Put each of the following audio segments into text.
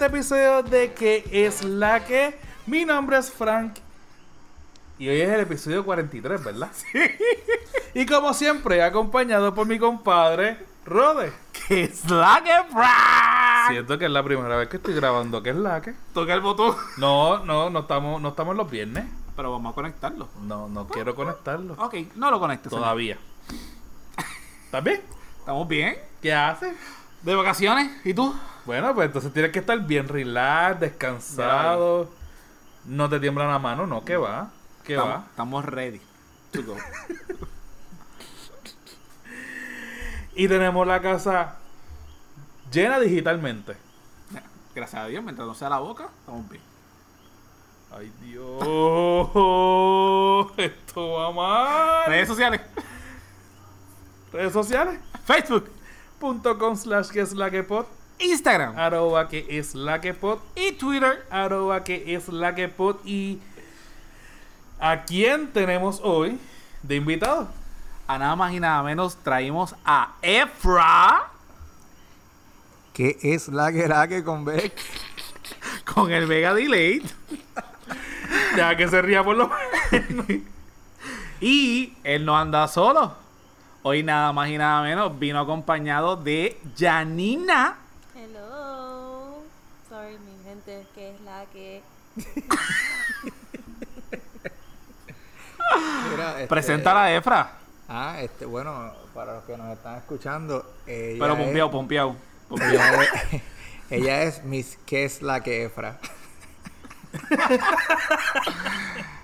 este episodio de ¿Qué es la que? Mi nombre es Frank. Y hoy es el episodio 43, ¿verdad? Sí. Y como siempre, acompañado por mi compadre, Rode. ¿Qué es la que Frank? Siento que es la primera vez que estoy grabando ¿Qué es la que? Toca el botón. No, no, no estamos, no estamos los viernes. Pero vamos a conectarlo. No, no quiero conectarlo. Ok, no lo conectes. Todavía. ¿Estás bien? ¿Estamos bien? ¿Qué haces? ¿De vacaciones? ¿Y tú? Bueno, pues entonces tienes que estar bien relax, descansado. No te tiembla la mano, no, ¿qué va? ¿Qué estamos, va? Estamos ready to go. Y tenemos la casa llena digitalmente. Gracias a Dios, mientras no sea la boca, estamos bien. Ay, Dios. Esto va mal. Redes sociales. Redes sociales. Facebook. Punto com slash que es la que pod. Instagram. Arroba que es la que pod. Y Twitter. Arroba que es la que pod. Y ¿a quién tenemos hoy de invitado? A nada más y nada menos traímos a Efra ¿Qué es la que la que con Beck? con el Mega Delay. Ya que se ría por lo Y él no anda solo. Hoy nada más y nada menos vino acompañado de Janina. Hello. Sorry, mi gente, que es la que. Mira, este- Preséntala a Efra. Ah, este, bueno, para los que nos están escuchando, ella Pero es- pompeado, pompeado. Ella es, ella es Miss ¿Qué es la que Efra?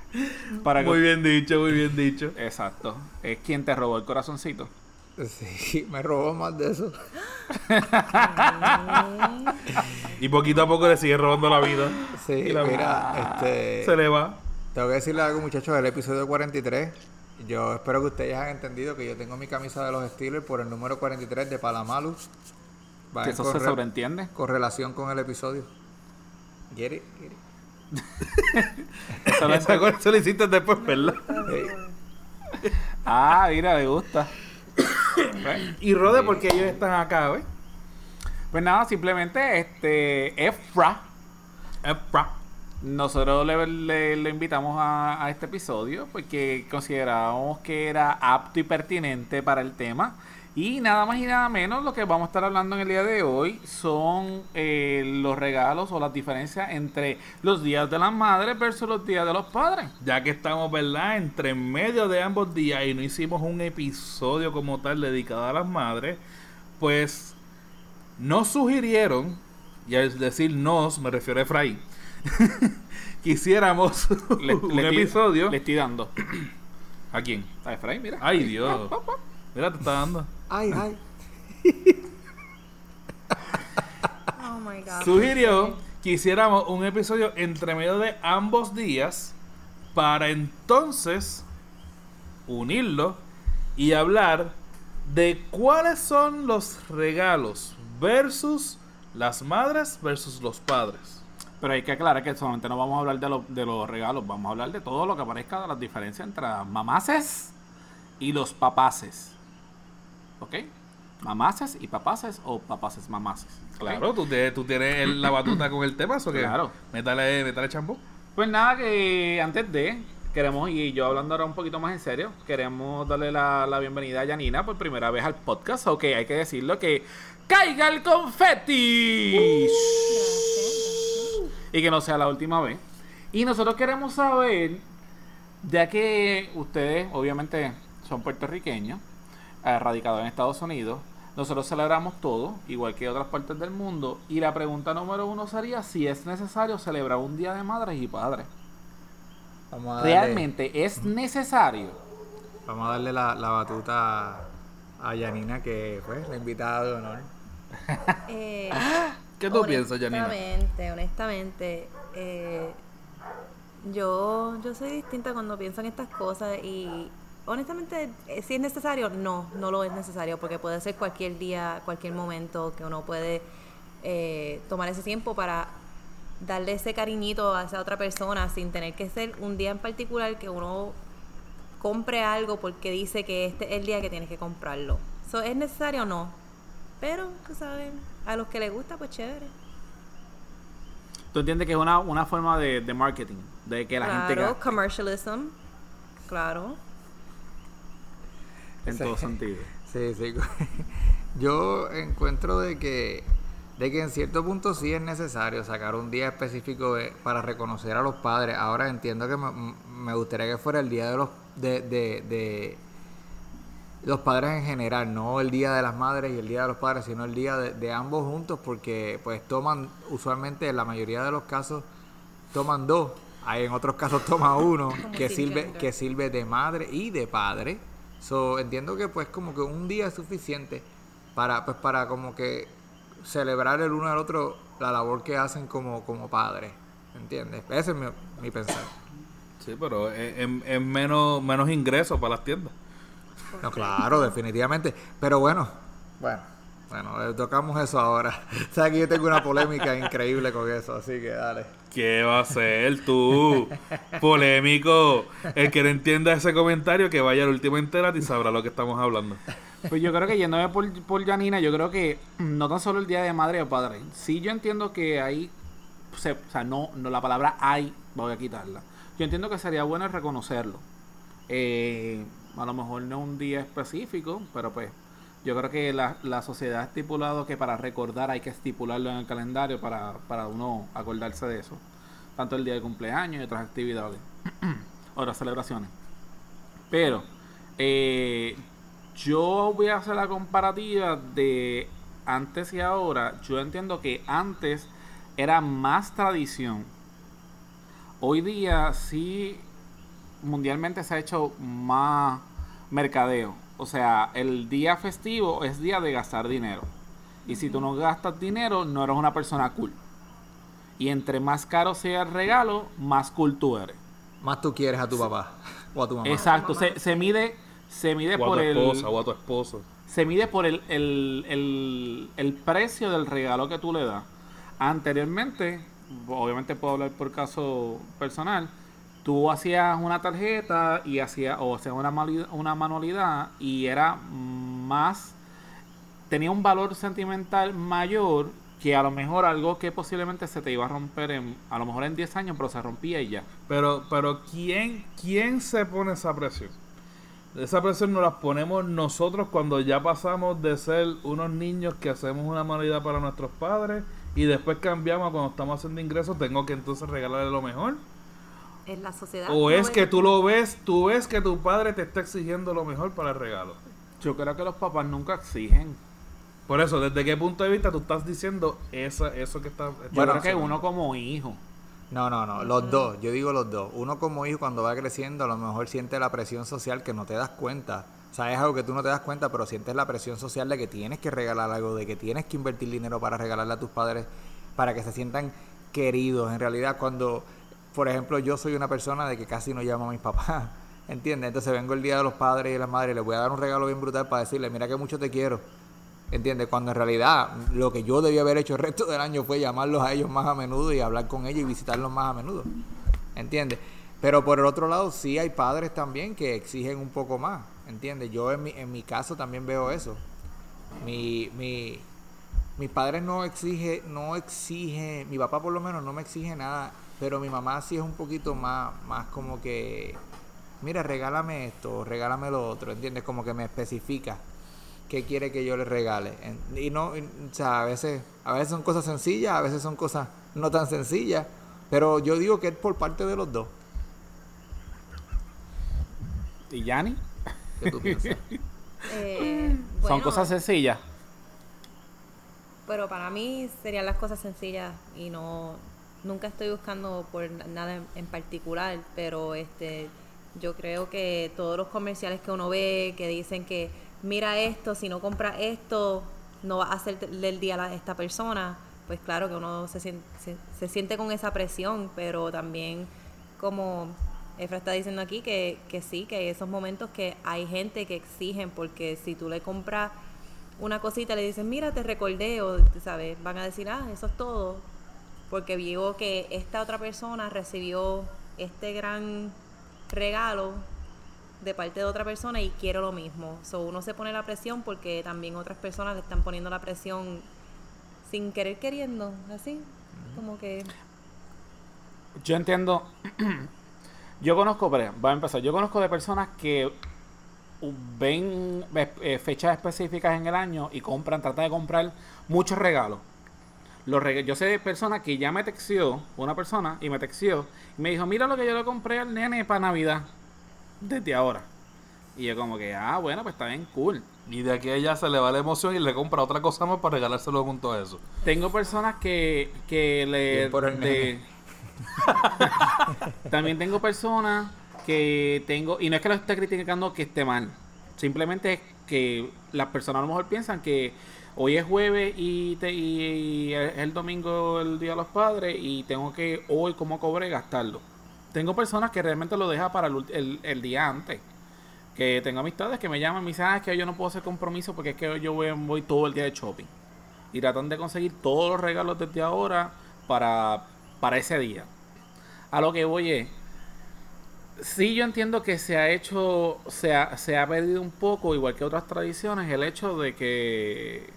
Para que- Muy bien dicho, muy bien dicho. Exacto. Es quien te robó el corazoncito. Sí, me robó más de eso. Y poquito a poco le sigue robando la vida. Sí, Y la- mira, este, Se le va. tengo que decirle algo, muchachos, del episodio 43. Yo espero que ustedes hayan entendido que yo tengo mi camisa de los Steelers por el número 43 de Palamalu. Va Que eso se sobreentiende. correlación con el episodio. Get it? Get it? Eso lo hiciste después, ¿verdad? Ah, mira, le gusta. Y Rode, porque ellos están acá, ¿ves? Pues nada, simplemente este Efra. Epra. Nosotros le, le- le invitamos a, a este episodio porque considerábamos que era apto y pertinente para el tema. Y nada más y nada menos, lo que vamos a estar hablando en el día de hoy son eh, los regalos o las diferencias entre los días de las madres versus los días de los padres. Ya que estamos, ¿verdad? Entre medio de ambos días y no hicimos un episodio como tal dedicado a las madres, pues nos sugirieron, y al decir nos, me refiero a Efraín, que hiciéramos Le, un le episodio. Le estoy dando. ¿A quién? A Efraín, mira. Ay, Dios. Mira, te está dando. Ay, ay. Oh my god. Sugirió que hiciéramos un episodio entre medio de ambos días para entonces unirlo y hablar de cuáles son los regalos versus las madres versus los padres. Pero hay que aclarar que solamente no vamos a hablar de, lo- de los regalos, vamos a hablar de todo lo que aparezca de las diferencias entre las mamaces y los papaces. ¿Ok? Mamaces y papaces o papaces mamaces. ¿ok? Claro, tú, te- tú tienes la batuta con el tema, eso que Claro. métale, métale champú. Pues nada, que antes de, queremos, y yo hablando ahora un poquito más en serio, queremos darle la, la bienvenida a Janina por primera vez al podcast. Ok, hay que decirlo que caiga el confeti. y que no sea la última vez. Y nosotros queremos saber, ya que ustedes obviamente son puertorriqueños, radicados en Estados Unidos, nosotros celebramos todo, igual que otras partes del mundo, y la pregunta número uno sería si es necesario celebrar un Día de Madres y Padres. Vamos a darle, ¿Realmente es necesario? Vamos a darle la, la batuta a Yanina, que fue la invitada de honor. Eh, ¿Qué tú piensas, Janina? Honestamente, honestamente, eh, yo, yo soy distinta cuando pienso en estas cosas y honestamente, eh, si es necesario, no, no lo es necesario porque puede ser cualquier día, cualquier momento que uno puede eh, tomar ese tiempo para darle ese cariñito a esa otra persona sin tener que ser un día en particular que uno compre algo porque dice que este es el día que tienes que comprarlo. So, ¿Es necesario o no? Pero, tú sabes, a los que les gusta, pues chévere. tú entiendes que es una, una forma de, de marketing, de que la gente claro, commercialism. Claro. En todo sentido. Sí, sí. Yo encuentro de que, de que en cierto punto sí es necesario sacar un día específico de- para reconocer a los padres. Ahora entiendo que me, me gustaría que fuera el día de los de, de, de los padres en general, no el día de las madres y el día de los padres, sino el día de, de ambos juntos, porque pues toman, usualmente en la mayoría de los casos, toman dos. Hay en otros casos toma uno que sirve, que sirve de madre y de padre. So, entiendo que pues como que un día es suficiente para pues para como que celebrar el uno al otro la labor que hacen como, como padres. ¿Entiendes? Ese es mi, mi pensar. Sí, pero es, es- es menos, menos ingresos para las tiendas. No, claro, definitivamente. Pero bueno, bueno, bueno, tocamos eso ahora. Sabes que yo tengo una polémica increíble con eso, así que dale. ¿Qué va a ser tú? Polémico. El que no entienda ese comentario, que vaya al último entera y sabrá lo que estamos hablando. Pues yo creo que yéndome por, por Janina, yo creo que no tan solo el día de madre o padre. Sí, yo entiendo que hay. o sea, no, no la palabra hay, voy a quitarla. Yo entiendo que sería bueno reconocerlo. Eh, a lo mejor no un día específico, pero pues yo creo que la, la sociedad ha estipulado que para recordar hay que estipularlo en el calendario para, para uno acordarse de eso. Tanto el día de cumpleaños y otras actividades, otras celebraciones. Pero eh, yo voy a hacer la comparativa de antes y ahora. Yo entiendo que antes era más tradición. Hoy día sí mundialmente se ha hecho más mercadeo. O sea, el día festivo es día de gastar dinero. Y si tú no gastas dinero, no eres una persona cool. Y entre más caro sea el regalo, más cool tú eres. Más tú quieres a tu papá o a tu mamá. Exacto, se, se mide, se mide O a por tu el, esposa o a tu esposo. se mide por el, el, el, el precio del regalo que tú le das. Anteriormente, obviamente puedo hablar por caso personal, tú hacías una tarjeta y hacías, o hacías una, una manualidad y era más, tenía un valor sentimental mayor que a lo mejor algo que posiblemente se te iba a romper en, a lo mejor en 10 años, pero se rompía y ya. Pero, pero ¿quién, ¿quién se pone esa presión? Esa presión nos la ponemos nosotros cuando ya pasamos de ser unos niños que hacemos una manualidad para nuestros padres y después cambiamos cuando estamos haciendo ingresos, tengo que entonces regalarle lo mejor. Es la sociedad. O no es ve- que tú lo ves, tú ves que tu padre te está exigiendo lo mejor para el regalo. Yo creo que los papás nunca exigen. Por eso, ¿desde qué punto de vista tú estás diciendo esa, eso que está... Yo Bueno, creo que uno como hijo. No, no, no, los dos, yo digo los dos. Uno como hijo cuando va creciendo a lo mejor siente la presión social que no te das cuenta. O sea, es algo que tú no te das cuenta, pero sientes la presión social de que tienes que regalar algo, de que tienes que invertir dinero para regalarle a tus padres, para que se sientan queridos. En realidad, cuando, por ejemplo, yo soy una persona de que casi no llamo a mis papás, ¿entiendes? Entonces vengo el día de los padres y de las madres y les voy a dar un regalo bien brutal para decirle, mira que mucho te quiero. ¿Entiendes? Cuando en realidad lo que yo debía haber hecho el resto del año fue llamarlos a ellos más a menudo y hablar con ellos y visitarlos más a menudo. ¿Entiendes? Pero por el otro lado, sí hay padres también que exigen un poco más. ¿Entiendes? Yo en mi, en mi caso también veo eso. Mi, mi, mis padres no exige, no exige, mi papá por lo menos no me exige nada, pero mi mamá sí es un poquito más, más como que, mira, regálame esto, regálame lo otro, ¿entiendes? Como que me especifica qué quiere que yo le regale. Y no, y, o sea, a veces, a veces son cosas sencillas, a veces son cosas no tan sencillas, pero yo digo que es por parte de los dos. ¿Y Yanni? ¿Qué tú piensas? Eh, Son cosas sencillas. Pero para mí serían las cosas sencillas y no nunca estoy buscando por nada en, particular, pero este yo creo que todos los comerciales que uno ve que dicen que mira esto, si no compras esto no va a hacerle el día a esta persona, pues claro que uno se siente, se, siente con esa presión, pero también como Efra está diciendo aquí que, que sí, que hay esos momentos que hay gente que exigen porque si tú le compras una cosita le dices, mira, te recordé, o sabes, van a decir, ah, eso es todo, porque vio que esta otra persona recibió este gran regalo de parte de otra persona y quiero lo mismo. So, uno se pone la presión porque también otras personas le están poniendo la presión sin querer queriendo, así, como que Yo entiendo. yo conozco, pero va a empezar. Yo conozco de personas que ven eh, fechas específicas en el año y compran, tratan de comprar muchos regalos. Los yo sé de personas que ya me texió, una persona, y me texió, y me dijo, mira lo que yo le compré al nene para Navidad, desde ahora. Y yo como que, ah, bueno, pues está bien cool. Y de aquí a ella se le va la emoción y le compra otra cosa más para regalárselo junto a eso. Tengo personas que, que le... Por el También tengo personas que tengo... Y no es que lo esté criticando que esté mal. Simplemente es que las personas a lo mejor piensan que hoy es jueves y, es el domingo el Día de los Padres y tengo que hoy como cobre gastarlo. Tengo personas que realmente lo dejan para el, día antes. Que tengo amistades que me llaman y me dicen, ah, es que yo no puedo hacer compromiso porque es que yo voy, voy todo el día de shopping. Y tratan de conseguir todos los regalos desde ahora para, para ese día. A lo que voy es, sí yo entiendo que se ha hecho, se ha, se ha perdido un poco, igual que otras tradiciones, el hecho de que,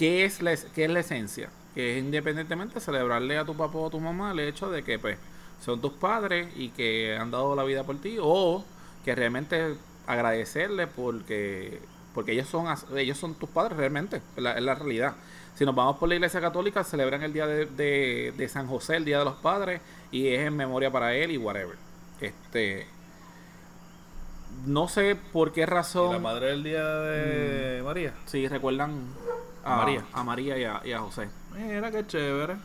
¿qué es la, qué es la esencia? Que es independientemente celebrarle a tu papá o a tu mamá el hecho de que pues son tus padres y que han dado la vida por ti, o que realmente agradecerle porque porque ellos son ellos son tus padres realmente, es la, la realidad. Si nos vamos por la iglesia católica, celebran el día de, de, de San José, el Día de los Padres, y es en memoria para él y whatever. Este. No sé por qué razón. la madre del día de mm. María? Sí, recuerdan a, María, a María y a, José. Mira qué chévere.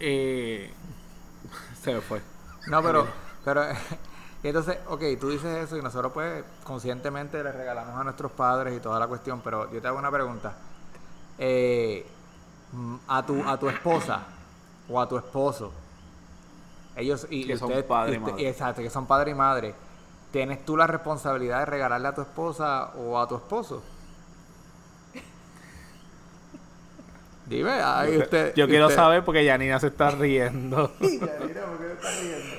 Eh, se me fue. No, pero, pero entonces, ok, tú dices eso y nosotros pues conscientemente le regalamos a nuestros padres y toda la cuestión, pero yo te hago una pregunta. Eh, a tu, a tu esposa o a tu esposo, ellos y que son padre y madre. Exacto, que son padre y madre. ¿Tienes tú la responsabilidad de regalarle a tu esposa o a tu esposo? Dime, ahí usted. Yo quiero saber porque Yanina se está riendo. Yanina, ¿por qué está riendo?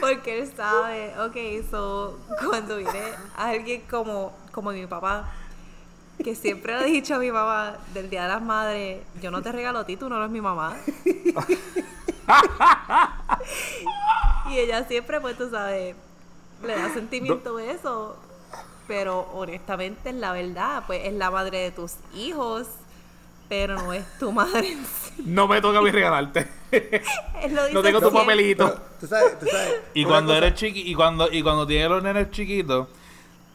Porque él sabe, ok, so cuando viene alguien como, como mi papá, que siempre le he dicho a mi mamá del Día de las Madres, yo no te regalo a ti, tú no eres mi mamá. y ella siempre, pues tú sabes, le da sentimiento eso. Pero honestamente, es la verdad, pues es la madre de tus hijos, pero no es tu madre en sí. No me toca a mí regalarte. no tengo tu papelito. tú sabes, tú sabes. Y cuando eres chiqui, y cuando, y cuando tienes los nenes chiquitos,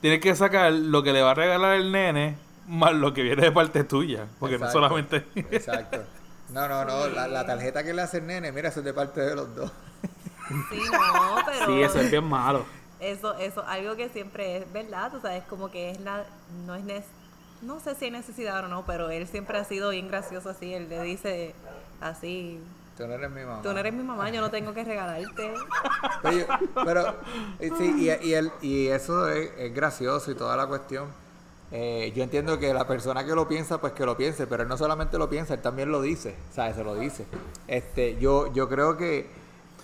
tienes que sacar lo que le va a regalar el nene más lo que viene de parte tuya. Porque no solamente. Exacto. No, no, no. La, la, tarjeta que le hace el nene, mira, eso es de parte de los dos. Sí, no, pero. Sí, eso es bien malo. Eso, eso, algo que siempre es verdad, tú sabes, como que es la. No es. No sé si hay necesidad o no, pero él siempre ha sido bien gracioso así. Él le dice así. Tú no eres mi mamá. Tú no eres mi mamá, yo no tengo que regalarte. pero, sí, y, y, él, y eso es, es gracioso y toda la cuestión. Eh, yo entiendo que la persona que lo piensa, pues que lo piense, pero él no solamente lo piensa, él también lo dice, ¿sabes? Se lo dice. Este, yo, yo creo que,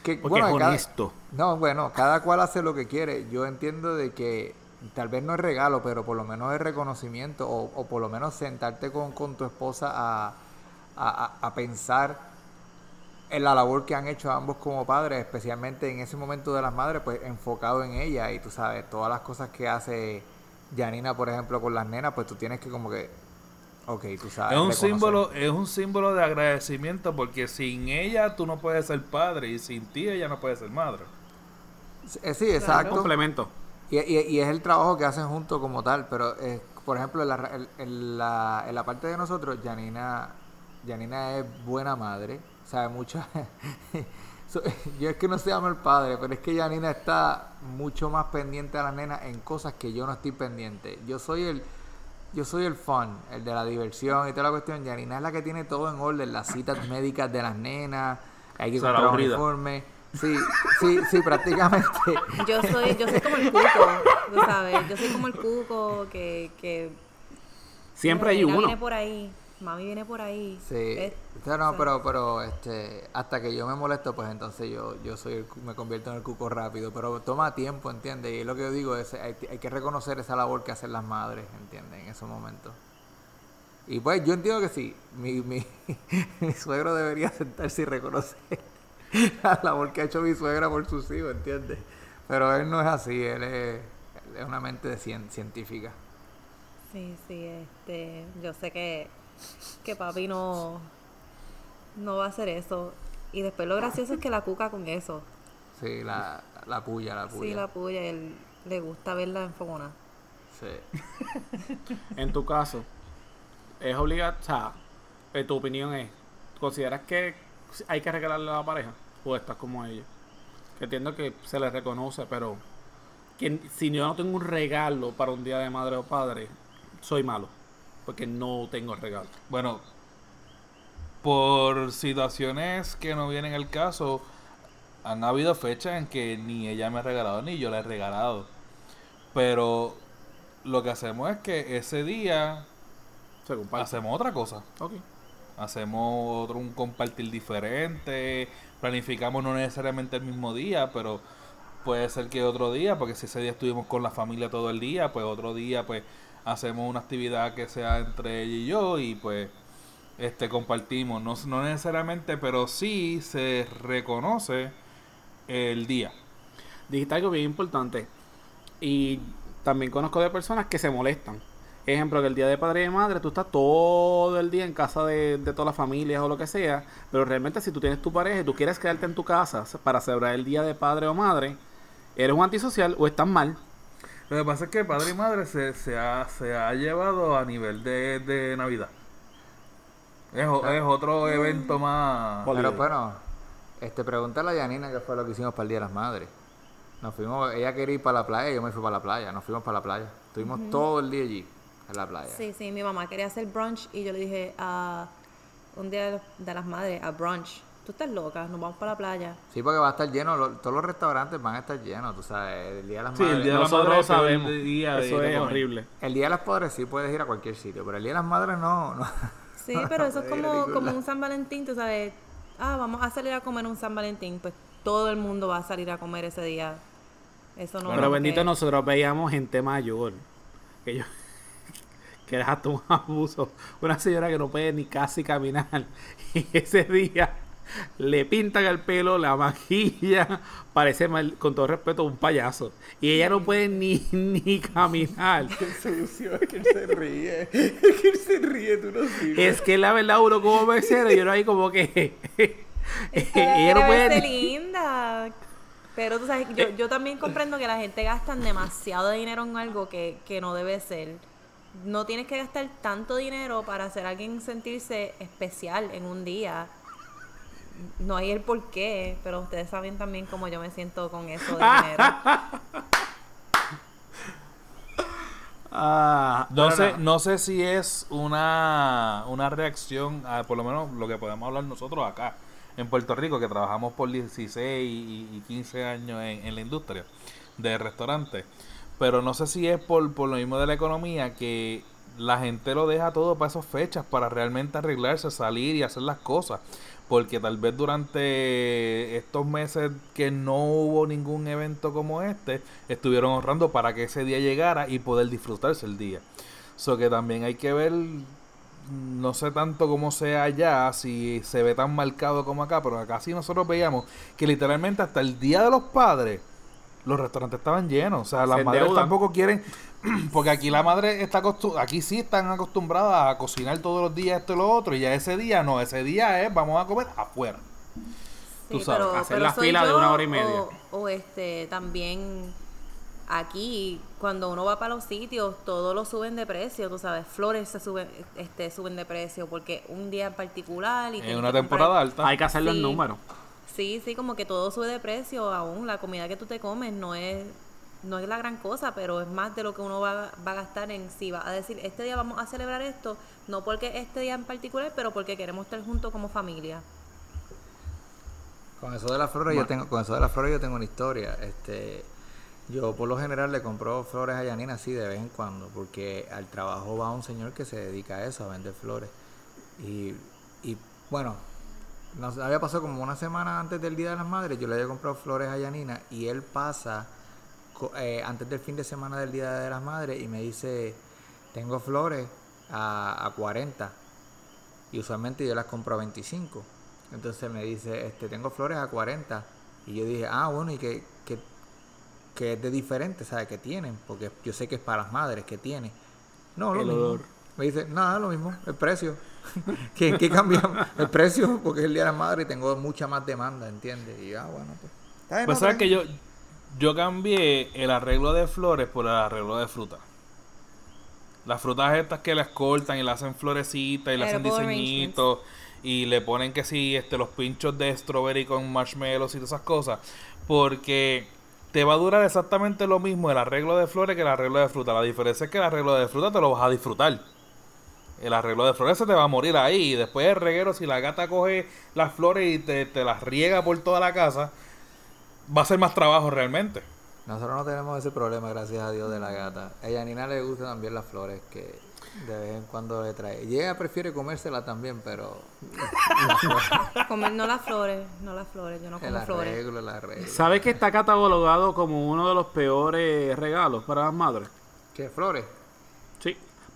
que bueno, es honesto. no, bueno, cada cual hace lo que quiere. Yo entiendo de que tal vez no es regalo, pero por lo menos es reconocimiento, o, o por lo menos sentarte con, con tu esposa a, a, a pensar en la labor que han hecho ambos como padres, especialmente en ese momento de las madres, pues enfocado en ella y tú sabes, todas las cosas que hace Janina, por ejemplo, con las nenas, pues tú tienes que como que, ok, tú sabes. Es un, símbolo, es un símbolo de agradecimiento porque sin ella tú no puedes ser padre y sin ti ella no puede ser madre. Sí, eh, exacto. Complemento. Y, y, es el trabajo que hacen juntos como tal, pero eh, por ejemplo, en la, en, la, en la parte de nosotros, Janina, Janina es buena madre, sabe mucho. yo es que no se llama el padre, pero es que Janina está mucho más pendiente a las nenas en cosas que yo no estoy pendiente. Yo soy el yo soy el fun, el de la diversión y toda la cuestión. Janina es la que tiene todo en orden, las citas médicas de las nenas, hay que comprar uniforme. Sí, sí, sí, prácticamente. Yo soy, yo soy como el cuco, tú sabes, yo soy como el cuco que, que siempre hay uno. Viene por ahí mami viene por ahí. Sí. no, pero, pero este, hasta que yo me molesto, pues entonces yo, yo soy me convierto en el cuco rápido. Pero toma tiempo, ¿entiendes? Y lo que yo digo es, hay, que reconocer esa labor que hacen las madres, ¿entiendes? En esos momentos. Y pues yo entiendo que sí, mi, mi, mi suegro debería sentarse y reconocer la labor que ha hecho mi suegra por sus hijos, ¿entiendes? Pero él no es así, él es, él es una mente de cien- científica. Sí, sí, este, yo sé que, que papi no, no va a hacer eso. Y después lo gracioso es que la cuca con eso. Sí, la, la puya, la puya. Sí, la puya, él le gusta verla en fogona. Sí. En tu caso, es obligado, o sea, tu opinión es, ¿consideras que hay que regalarle a la pareja? ¿O estás como ella? Que entiendo que se le reconoce, pero que si yo no tengo un regalo para un día de madre o padre, soy malo. Porque no tengo regalo. Bueno, por situaciones que no vienen al caso, han habido fechas en que ni ella me ha regalado ni yo le he regalado. Pero lo que hacemos es que ese día Se comparte. hacemos otra cosa. Ok. Hacemos otro un compartir diferente, planificamos no necesariamente el mismo día, pero puede ser que otro día, porque si ese día estuvimos con la familia todo el día, pues otro día pues hacemos una actividad que sea entre ella y yo y pues este compartimos, no, no necesariamente, pero sí se reconoce el día. Dijiste algo bien importante. Y también conozco de personas que se molestan. Ejemplo, que el día de padre y de madre tú estás todo el día en casa de, de todas las familias o lo que sea, pero realmente si tú tienes tu pareja y tú quieres quedarte en tu casa para celebrar el día de padre o madre, eres un antisocial o estás mal. Lo que pasa es que padre y madre se, se, ha, se ha llevado a nivel de, de Navidad. Es, es otro evento más... Holiday. Pero bueno, este, pregúntale a Yanina qué fue lo que hicimos para el Día de las Madres. Nos fuimos, ella quería ir para la playa y yo me fui para la playa. Nos fuimos para la playa. Estuvimos todo el día allí, la playa. Sí, sí, mi mamá quería hacer brunch y yo le dije a un día de- las madres, a brunch. Tú estás loca, nos vamos para la playa. Sí, porque va a estar lleno, lo- todos los restaurantes van a estar llenos, tú sabes, el Día de las Sí, el Madres. Día de la Nosotros madre lo es el peor sabemos. día de Eso es horrible. El Día de las Padres sí puedes ir a cualquier sitio, pero el Día de las Madres no. no. Sí, pero eso es como, como un San Valentín, tú sabes. Ah, vamos a salir a comer un San Valentín. Pues todo el mundo va a salir a comer ese día. Eso no Pero bendito que- nosotros veíamos gente mayor. Que yo que era un abuso. Una señora que no puede ni casi caminar. Y ese día le pintan el pelo, la maquilla, parece mal- con todo respeto un payaso. Y ella no puede ni, ni caminar. es que él se ríe. Es que él se ríe, tú no sirves. Es que la verdad uno como mesero y uno ahí como que ella no puede verse ni- linda. Pero tú sabes, yo, yo también comprendo que la gente gasta demasiado dinero en algo que, que no debe ser. No tienes que gastar tanto dinero para hacer a alguien sentirse especial en un día. No hay el por qué, pero ustedes saben también cómo yo me siento con eso de dinero. Ah, No sé, no sé si es una, una reacción, a, por lo menos lo que podemos hablar nosotros acá en Puerto Rico, que trabajamos por 16 y, y 15 años en, en la industria de restaurantes. Pero no sé si es por, por lo mismo de la economía que la gente lo deja todo para esas fechas, para realmente arreglarse, salir y hacer las cosas. Porque tal vez durante estos meses que no hubo ningún evento como este, estuvieron ahorrando para que ese día llegara y poder disfrutarse el día. So que también hay que ver, no sé tanto cómo sea allá, si se ve tan marcado como acá, pero acá sí nosotros veíamos que literalmente hasta el Día de los Padres los restaurantes estaban llenos. O sea, las Se madres endeudan. tampoco quieren, porque aquí la madre está acostumbrada, aquí sí están acostumbradas a cocinar todos los días esto y lo otro, y ya ese día no, ese día es vamos a comer afuera. Tú sabes, pero, hacer pero la fila de una hora y media. O, o, este, también aquí, cuando uno va para los sitios, todo lo suben de precio, tú sabes, flores se suben, este, suben de precio porque un día en particular y En una comprar- temporada alta. hay que hacerlo en Sí. número. Sí, sí, como que todo sube de precio aún. La comida que tú te comes no es no es la gran cosa, pero es más de lo que uno va, va a gastar en si va a decir, este día vamos a celebrar esto, no porque este día en particular, pero porque queremos estar juntos como familia. Con eso de las flores yo tengo, con eso de las flores yo tengo una historia. Este, yo por lo general le compro flores a Yanina así de vez en cuando, porque al trabajo va un señor que se dedica a eso, a vender flores. Y, y bueno, nos había pasado como una semana antes del Día de las Madres, yo le había comprado flores a Yanina y él pasa eh, antes del fin de semana del Día de las Madres y me dice, tengo flores a, a 40 y usualmente yo las compro a 25. Entonces me dice, este, tengo flores a 40. Y yo dije, ah, bueno, ¿y qué, qué, qué es de diferente? ¿Sabes? ¿Qué tienen? Porque yo sé que es para las madres, ¿qué tiene? No, lo mismo. Me dice, nada, lo mismo, el precio. ¿Qué, qué cambiamos? El precio, porque es el Día de las Madres y tengo mucha más demanda, ¿entiendes? Y ah, bueno, pues. está Pues sabes que yo, yo cambié el arreglo de flores por el arreglo de fruta. Las frutas estas que las cortan y le hacen florecitas y le hacen diseñitos y le ponen que sí, este, los pinchos de strawberry con marshmallows y todas esas cosas. Porque te va a durar exactamente lo mismo el arreglo de flores que el arreglo de fruta. La diferencia es que el arreglo de fruta te lo vas a disfrutar. El arreglo de flores se te va a morir ahí. Y después el reguero, si la gata coge las flores y te, te las riega por toda la casa, va a ser más trabajo realmente. Nosotros no tenemos ese problema, gracias a Dios, de la gata. A Yanina le gustan también las flores que de vez en cuando le trae. Y ella prefiere comérsela también, pero Comer no las flores, no las flores, yo no el como flores. arreglo, el arreglo. ¿Sabes que está catalogado como uno de los peores regalos para las madres? ¿Qué flores?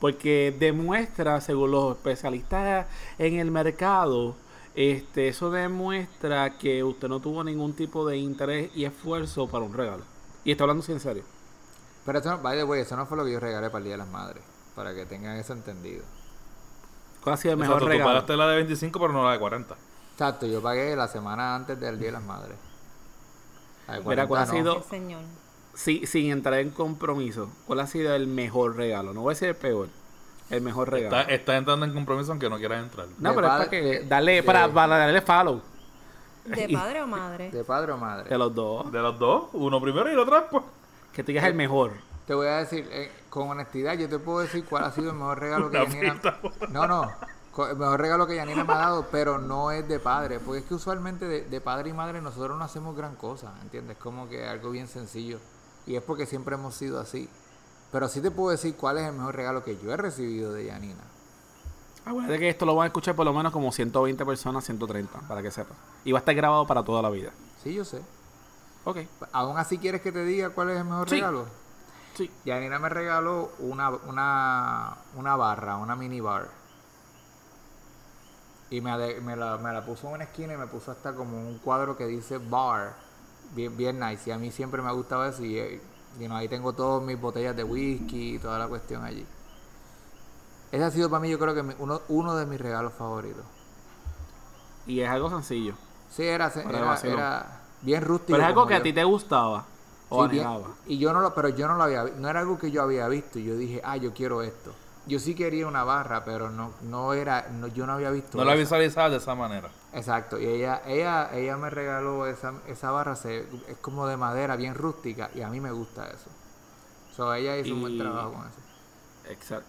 Porque demuestra, según los especialistas en el mercado, este, eso demuestra que usted no tuvo ningún tipo de interés y esfuerzo para un regalo. Y está hablando en serio. Pero eso, no- by the way, eso no fue lo que yo regalé para el Día de las Madres. Para que tengan eso entendido. ¿Cuál ha sido el mejor Exacto, tú regalo? pagaste la de 25 pero no la de 40. Exacto, yo pagué la semana antes del Día de las Madres. La de Mira, ¿cuál ha 40 no. sido- señor. Sí, sin entrar en compromiso, ¿cuál ha sido el mejor regalo? No voy a decir el peor, el mejor regalo. Está, está entrando en compromiso aunque no quieras entrar. no, de pero es para que darle, de- para, para darle follow ¿De padre o madre? ¿De padre o madre? de los dos. De los dos, uno primero y el otro después. Que tú digas el mejor. Te voy a decir, eh, con honestidad, yo te puedo decir cuál ha sido el mejor regalo que Yanina... pista. No, no, el mejor regalo que Yanina me ha dado, pero no es de padre, porque es que usualmente de, de padre y madre nosotros no hacemos gran cosa, ¿entiendes? Como que algo bien sencillo. Y es porque siempre hemos sido así. Pero sí te puedo decir cuál es el mejor regalo que yo he recibido de Yanina. Acuérdate que esto lo van a escuchar por lo menos como 120 personas, 130, para que sepas. Y va a estar grabado para toda la vida. Sí, yo sé. Ok, ¿Aún así quieres que te diga cuál es el mejor Sí. regalo? sí. Yanina me regaló una, una, una barra, una mini bar. Y me, me, la, me la puso en una esquina y me puso hasta como un cuadro que dice bar. Bien, bien nice. Y a mí siempre me ha gustado eso. Y eh, know, ahí tengo todas mis botellas de whisky y toda la cuestión allí. Ese ha sido para mí, yo creo que mi- uno, uno de mis regalos favoritos. Y es algo sencillo. Sí, era, era, era bien rústico. Pero es algo que a ti te gustaba. O Sí, bien. Y yo no lo, pero yo no lo había, no era algo que yo había visto. Yo dije, ah, yo quiero esto. Yo sí quería una barra, pero no, no era, no, yo no había visto. No la esa. visualizabas de esa manera. Exacto. Y ella, ella, ella me regaló esa, esa barra, se, es como de madera, bien rústica, y a mí me gusta eso. So, ella hizo un buen trabajo con eso. Exacto.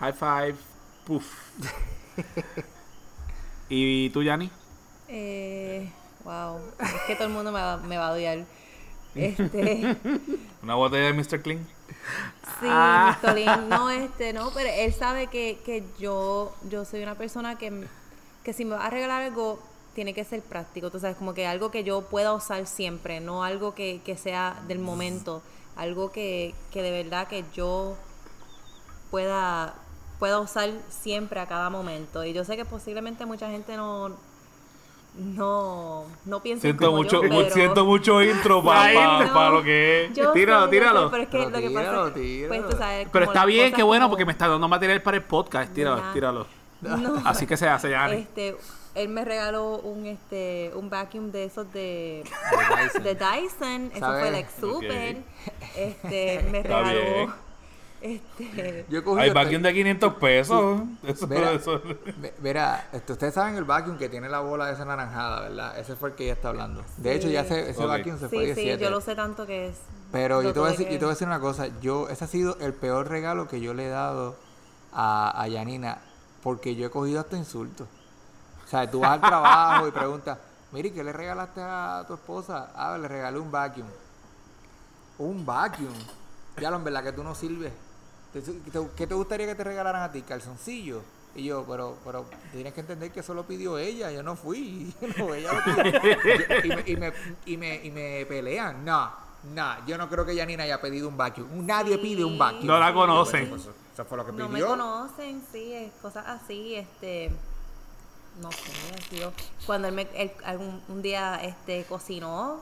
High five. Puf. ¿Y tú, Yanni? Eh, wow, es que todo el mundo me va, me va a odiar. Este, Una botella de Mr. Clean. Sí, Ah. No, este, no, pero él sabe que, que yo, yo soy una persona que, que si me va a regalar algo, tiene que ser práctico, tú sabes, como que algo que yo pueda usar siempre, no algo que, que sea del momento, algo que, que de verdad que yo pueda, pueda usar siempre a cada momento. Y yo sé que posiblemente mucha gente no, no, no piensa Siento como mucho, yo, mu- pero- siento mucho intro para no. lo que es. Yo Tíralo, sé, yo sé, tíralo. pero es que Pero lo que pasa tíralo, es que, tíralo. pues, tú sabes, Pero está bien, qué bueno, como- porque me está dando material para el podcast. Tíralo, Ya. tíralo. No. Así que se hace, Yanni. Este, él me regaló un este un vacuum de esos de De Dyson. de Dyson, eso fue like super. Este, me Está bien. regaló este Yo cogí Hay hasta- vacuum de 500 pesos. Eso, Mira, eso- ve- Verá, este, ustedes saben el vacuum que tiene la bola esa naranjada, ¿verdad? Ese fue el que ella está hablando. De Sí. hecho, ya ese, vacuum se fue Sí, 17. sí, yo lo sé tanto que es. Pero yo te, voy a decir, que- yo te voy a decir una cosa. Yo, ese ha sido el peor regalo que yo le he dado a, a Yanina porque yo he cogido hasta insultos. O sea, tú vas al trabajo y preguntas, mire, ¿qué le regalaste a tu esposa? Ah, le regalé un vacuum. Un vacuum. Ya, lo en verdad que tú no sirves. ¿Qué te gustaría que te regalaran a ti? ¿Calzoncillo? Y yo, pero, pero tienes que entender que eso lo pidió ella, yo no fui. No, ella lo pidió. y, me, y, me, y, me, y me pelean. No, no, yo no creo que Yanina haya pedido un vacuum. Nadie Sí. pide un vacuum. No la conocen. Pues, eso fue lo que No me pidió. conocen, sí, es cosas así, este no sé, sido cuando él, me, él algún, un día este cocinó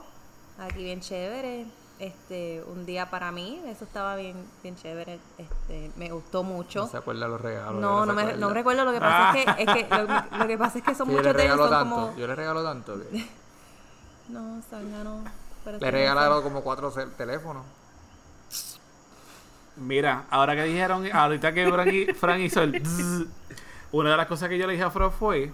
aquí bien chévere, este un día para mí, eso estaba bien bien chévere, este me gustó mucho. No se acuerda los regalos. No, no, me, no recuerdo. Lo que pasa es que, es que lo, lo que pasa es que son Sí, yo le muchos de ellos regalo son tanto. como. Yo le regalo tanto. que- No, Sanga no. pero Le he regalado como cuatro teléfonos. Mira, ahora que dijeron, ahorita que Fran, hi- Fran hizo el una de las cosas que yo le dije a Fran fue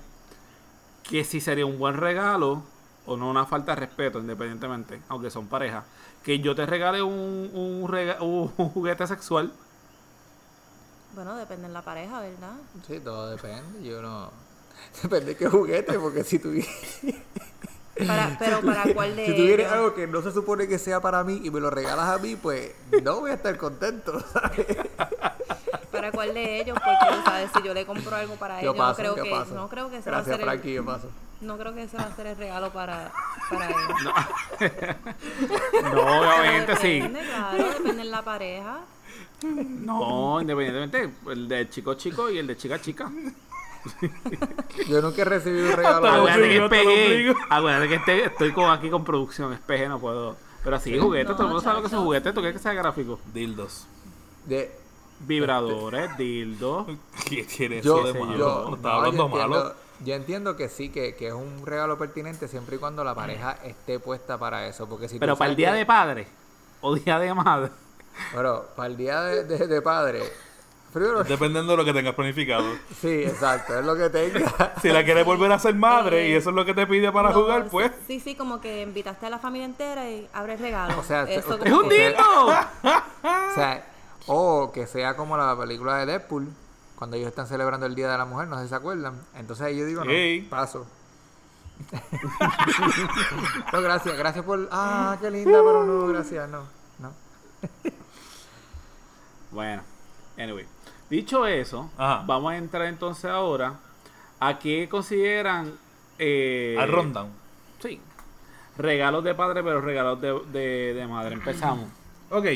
que si sería un buen regalo o no una falta de respeto, independientemente, aunque son pareja, que yo te regale un, un, rega- un juguete sexual. Bueno, depende de la pareja, ¿verdad? Sí, todo depende. Yo no. Depende de qué juguete, porque si tuviera, Para, pero para cuál de si tuviera ellos? algo que no se supone que sea para mí y me lo regalas a mí, pues no voy a estar contento. ¿sabes? Para cuál de ellos, porque sabes si yo le compro algo para Yo ellos, paso, no creo yo que paso. no creo que ese Gracias, va a ser Frankie, el, yo paso. No creo que ese va a ser el regalo para para ellos. No, Pero obviamente sí. depende, Claro, depende de la pareja. No, independientemente, el de chico chico y el de chica chica. Yo nunca he recibido un regalo. Acuérdate que digo. Acuérdate que este- estoy con, aquí con producción, es PG, no puedo. Pero así, juguetes, No, todo el mundo sabe lo que es un chacho. juguete. ¿Tú quieres que sea gráfico? Dildos. de- Vibradores, dildos. ¿Qué tiene yo, eso de malo? yo- ¿No está no, hablando yo entiendo, malo? Yo entiendo que sí, que, que es un regalo pertinente siempre y cuando la pareja esté puesta para eso. Porque si Pero para el día que- de padre o día de madre. Bueno, para el día de, de- de padre. Primero, Dependiendo de lo que tengas planificado. sí, exacto, es lo que tenga. Si la quieres volver a ser madre Eh, y eso es lo que te pide para No, jugar, pues. Sí, sí, como que invitaste a la familia entera y abre el regalo. O sea, Eso usted- ¡Es un dildo! O sea, o que sea como la película de Deadpool, cuando ellos están celebrando el Día de la Mujer, no sé si se acuerdan. Entonces ahí yo digo, no, paso. no, gracias, gracias por... Ah, qué linda, pero no, gracias, no, no. Bueno, anyway. Dicho eso, Ajá. vamos a entrar entonces ahora a qué consideran. Eh, Al rundown. Sí. Regalos de padre, pero regalos de, de, de madre. Empezamos. Ok.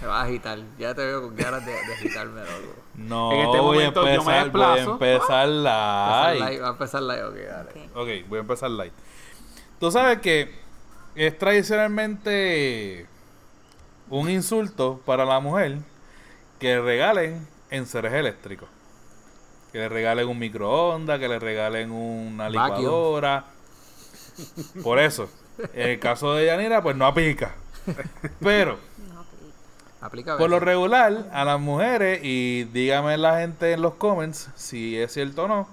Me vas a agitar, ya te veo con ganas de, de agitarme, loco. No, En este voy a momento yo me empezar, voy a desplazo. empezar Empezar light. live, Va a empezar live, ok, dale. Ok. Ok, voy a empezar light. Tú sabes que es tradicionalmente un insulto para la mujer que le regalen enseres eléctricos. Que le regalen un microondas, que le regalen una Vacuum. licuadora. Por eso, en el caso de Yanira, pues no aplica. Pero, Aplica por lo regular, a las mujeres, y dígame la gente en los comments si es cierto o no,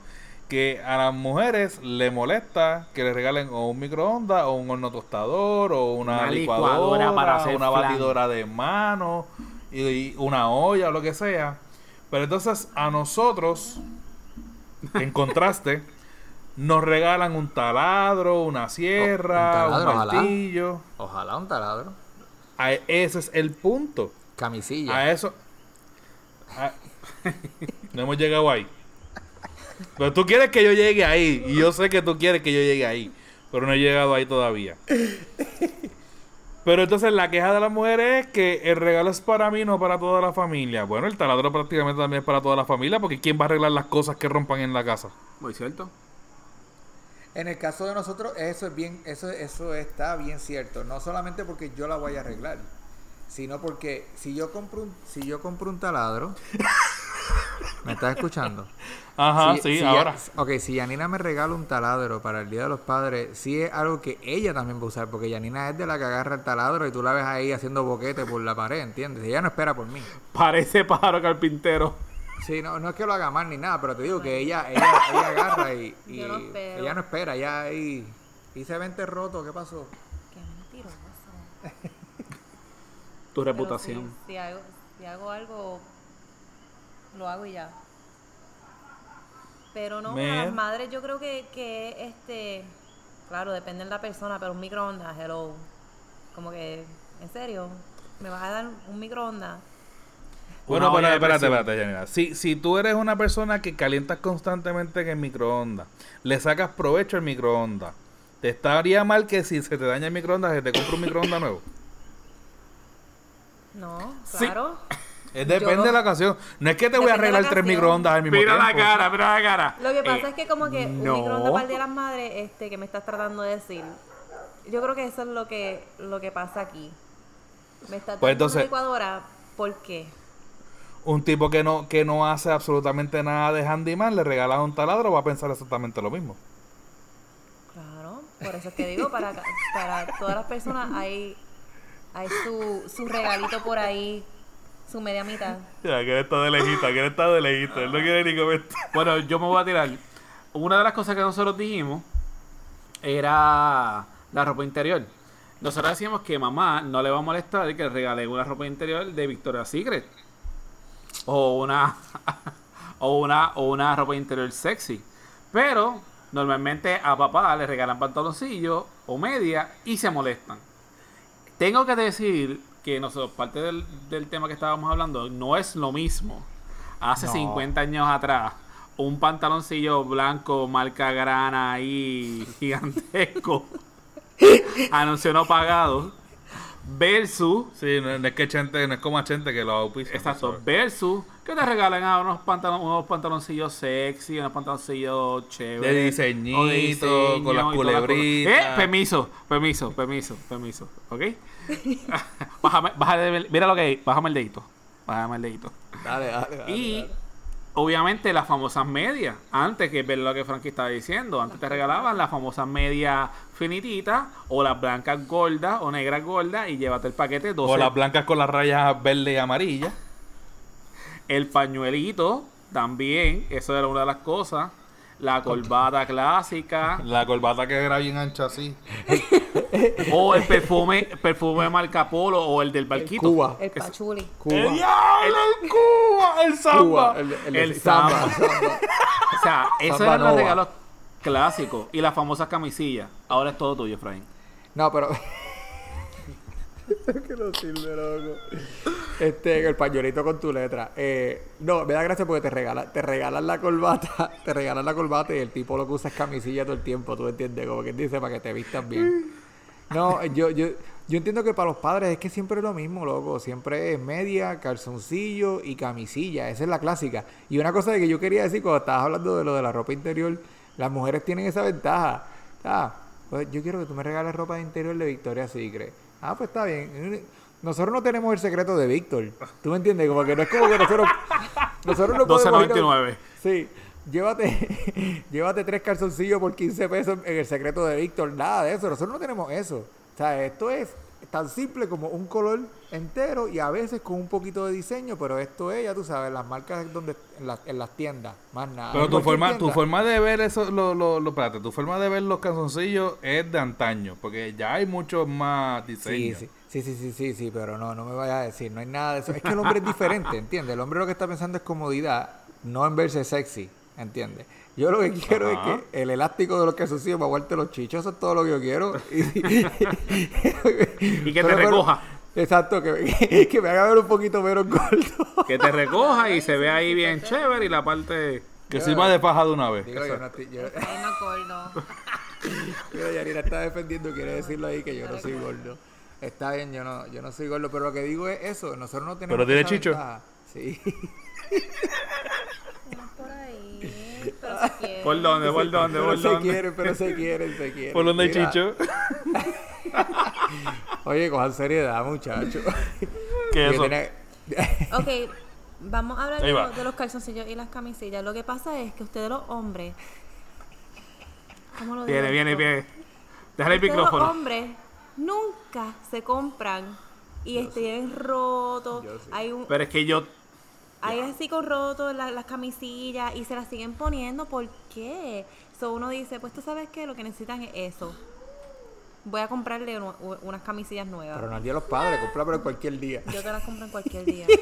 que a las mujeres le molesta que le regalen o un microondas, o un horno tostador, o una, Una licuadora, licuadora para hacer una flan. batidora de mano, y, y una olla o lo que sea. Pero entonces a nosotros, en contraste, nos regalan un taladro, una sierra, un, taladro, martillo. Ojalá un taladro. A- ese es el punto. Camisilla. A eso. a- no hemos llegado ahí. Pero tú quieres que yo llegue ahí. Y yo sé que tú quieres que yo llegue ahí. Pero no he llegado ahí todavía. Pero entonces la queja de las mujeres es que el regalo es para mí, no para toda la familia. Bueno, el taladro prácticamente también es para toda la familia. Porque ¿quién va a arreglar las cosas que rompan en la casa? Muy cierto. En el caso de nosotros, eso es bien, eso, eso está bien cierto. No solamente porque yo la voy a arreglar, sino porque si yo compro un, si yo compro un taladro, ¿me estás escuchando? Ajá, Si- sí, si ahora. Ya, ok, si Yanina me regala un taladro para el Día de los Padres, sí es algo que ella también va a usar, porque Yanina es de la que agarra el taladro y tú la ves ahí haciendo boquete por la pared, ¿entiendes? Ella no espera por mí. Parece pájaro carpintero. Sí, no, no es que lo haga mal ni nada, pero te digo que ella, ella, ella agarra y, y Yo no espero. ella no espera, ya ahí hice 20 roto, ¿qué pasó? Qué mentiroso. Tu Pero reputación. Si, si hago, si hago algo, lo hago y ya. Pero no, Me- a las madres yo creo que, que este, claro, depende de la persona, pero un microondas, hello. Como que, ¿en serio? ¿Me vas a dar un microondas? Bueno, pero espérate, espérate, Yanira. Si, si tú eres una persona que calientas constantemente en el microondas, le sacas provecho al microondas, ¿te estaría mal que si se te daña el microondas, se te compra un microondas nuevo? No, Sí. claro. Es depende Yo- de la ocasión. No es que te voy a la arreglar tres microondas al mismo Mira la tiempo. cara, mira la cara. Lo que pasa Eh, es que como que un microondas para el Día de las Madres, este, que me estás tratando de decir. Yo creo que eso es lo que, lo que pasa aquí. Me estás Pues entonces- una licuadora, ¿por qué? Un tipo que no, que no hace absolutamente nada de handyman, le regalas un taladro, va a pensar exactamente lo mismo. Claro, por eso es que digo, para, para todas las personas hay, hay su, su regalito por ahí, su media mitad. Ya, que él está de lejito, que él está de lejito. Él no quiere ni comentar. Bueno, yo me voy a tirar. Una de las cosas que nosotros dijimos era la ropa interior. Nosotros decíamos que mamá no le va a molestar que le regale una ropa interior de Victoria's Secret. O una, o una, o una ropa interior sexy. Pero normalmente a papá le regalan pantaloncillos o media y se molestan. Tengo que decir que nosotros, parte del, del tema que estábamos hablando, no es lo mismo. Hace No. 50 años atrás, un pantaloncillo blanco, marca grana y gigantesco, anuncio no pagado, versus, Sí, no, no es que Chente, no es como a Chente que lo auspicia. exacto, versus, que te regalen a unos, pantalon, unos pantaloncillos sexy, unos pantaloncillos chéveres. De diseñito, o de diseño con las la culebritas. cosa. Eh, permiso, permiso, permiso, permiso, ¿ok? bájame, bájame, mira lo que hay, bájame el dedito, bájame el dedito. Dale, dale, dale. Y dale. obviamente las famosas medias. Antes, que es ver lo que Frankie estaba diciendo, antes te regalaban las famosas medias finititas o las blancas gordas o negras gordas y llévate el paquete 12. O las blancas con las rayas verde y amarilla. El pañuelito también, eso era una de las cosas. La corbata clásica La corbata que era bien ancha así. o el perfume, perfume de marca Polo o el del barquito. Cuba. El pachuli. Cuba. ¡El diablo! ¡El Cuba! ¡El samba! Cuba. El, el, El samba, samba. samba. O sea, esos eran los regalos clásicos y las famosas camisillas. Ahora es todo tuyo, Efraín. No, pero. Es que no sirve, loco. Este, el pañuelito con tu letra. Eh, no, me da gracia porque te regalan, te regalan la corbata, te regalan la corbata y el tipo lo que usa es camisilla todo el tiempo, ¿tú entiendes? Como que dice para que te vistas bien. No, yo, yo, yo entiendo que para los padres es que siempre es lo mismo, loco. Siempre es media, calzoncillo y camisilla. Esa es la clásica. Y una cosa de que yo quería decir cuando estabas hablando de lo de la ropa interior, las mujeres tienen esa ventaja. Ah, pues yo quiero que tú me regales ropa de interior de Victoria's Secret. Ah, pues está bien. Nosotros no tenemos el secreto de Víctor. ¿Tú me entiendes? Como que no es como que nosotros... Nosotros no podemos ir a- 12.99. Sí. Llévate, llévate tres calzoncillos por 15 pesos en el secreto de Víctor. Nada de eso. Nosotros no tenemos eso. O sea, esto es tan simple como un color entero y a veces con un poquito de diseño, pero esto es, ya tú sabes, las marcas donde en, las- en las tiendas. Más nada. Pero tu forma, tu forma de ver eso, lo, lo, lo- espérate, tu forma de ver los calzoncillos es de antaño, porque ya hay muchos más Sí, diseños. sí, sí, sí, sí, sí, sí, pero no, no me vayas a decir, no hay nada de eso. Es que el hombre es diferente, ¿entiendes? El hombre lo que está pensando es comodidad, no en verse sexy, ¿entiendes? Yo lo que quiero Ajá. es que el elástico de los calzoncillos me aguante los chichos, eso es todo lo que yo quiero. Y que te recoja. Exacto, que, que me haga ver un poquito menos gordo. Que te recoja y se ve ahí bien chévere y la parte... Que sirva de paja de una vez. Digo, yo no estoy, yo, Ay, no acuerdo. yo, Yanira está defendiendo, quiere decirlo ahí que yo no soy gordo. Está bien, yo no, yo no soy gordo, pero lo que digo es eso, nosotros no tenemos ¿Pero tiene chicho? ventaja. Sí. Por quieres. ¿Por dónde? ¿Por dónde? Pero ¿Por se dónde? quieren, pero se quieren, se quieren. ¿Por dónde chicho? Oye, cojan seriedad, muchachos. ¿Qué es eso? Ok, vamos a hablar de, va. lo- de los calzoncillos y las camisillas. Lo que pasa es que ustedes los hombres... ¿Cómo lo digo Viene, viene, esto? viene. Déjale el Ustedes los micrófono. hombres nunca se compran y estén rotos. Yo sí. Hay un, Pero es que yo... hay así con rotos la- las camisillas y se las siguen poniendo. ¿Por qué? So uno dice, pues tú sabes que lo que necesitan es eso. Voy a comprarle uno- u- unas camisillas nuevas. Pero no al día de los padres, cómpralo cualquier día. Yo te las compro en cualquier día.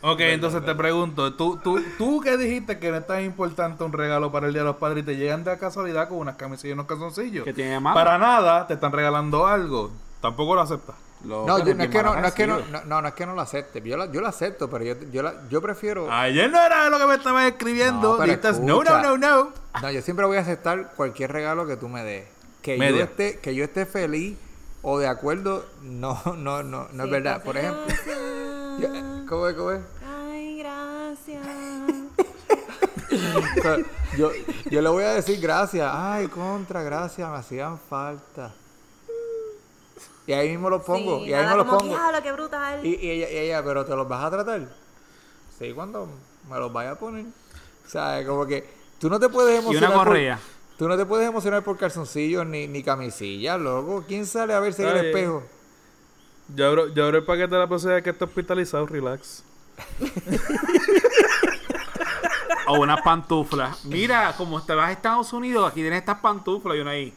Ok, entonces te pregunto, ¿tú, tú, tú que dijiste que no es tan importante un regalo para el Día de los Padres y te llegan de casualidad con unas camisillas y unos calzoncillos? ¿Qué tiene de malo? Para nada te están regalando algo. Tampoco lo aceptas. No, yo, no, es que no, no es que no, es que no lo acepte. Yo la, yo la acepto, pero yo, yo, la, yo prefiero. Ayer no era lo que me estabas escribiendo. No, pero no, no, no, no. No, yo siempre voy a aceptar cualquier regalo que tú me des. Que yo esté, que yo esté feliz o de acuerdo, no, no, no, no es verdad. Por ejemplo, gracias. yo- ¿cómo es, cómo es? gracias. O sea, yo, yo le voy a decir gracias. Ay, contra, gracias, me hacían falta. Y ahí mismo los pongo. Sí, y ahí mismo los pongo. "Diablo, qué brutal. Y, y ella, y ella, pero ¿te los vas a tratar? Sí, cuando me los vaya a poner. O sea, como que tú no te puedes Y emocionar. una por- correa. tú no te puedes emocionar por calzoncillos ni, ni camisillas, loco. ¿Quién sale a verse en el Ay. espejo? Yo abro, yo abro el paquete de la posibilidad que esté hospitalizado, relax. O unas pantuflas. Mira, como te vas a Estados Unidos, aquí tienes estas pantuflas y una ahí.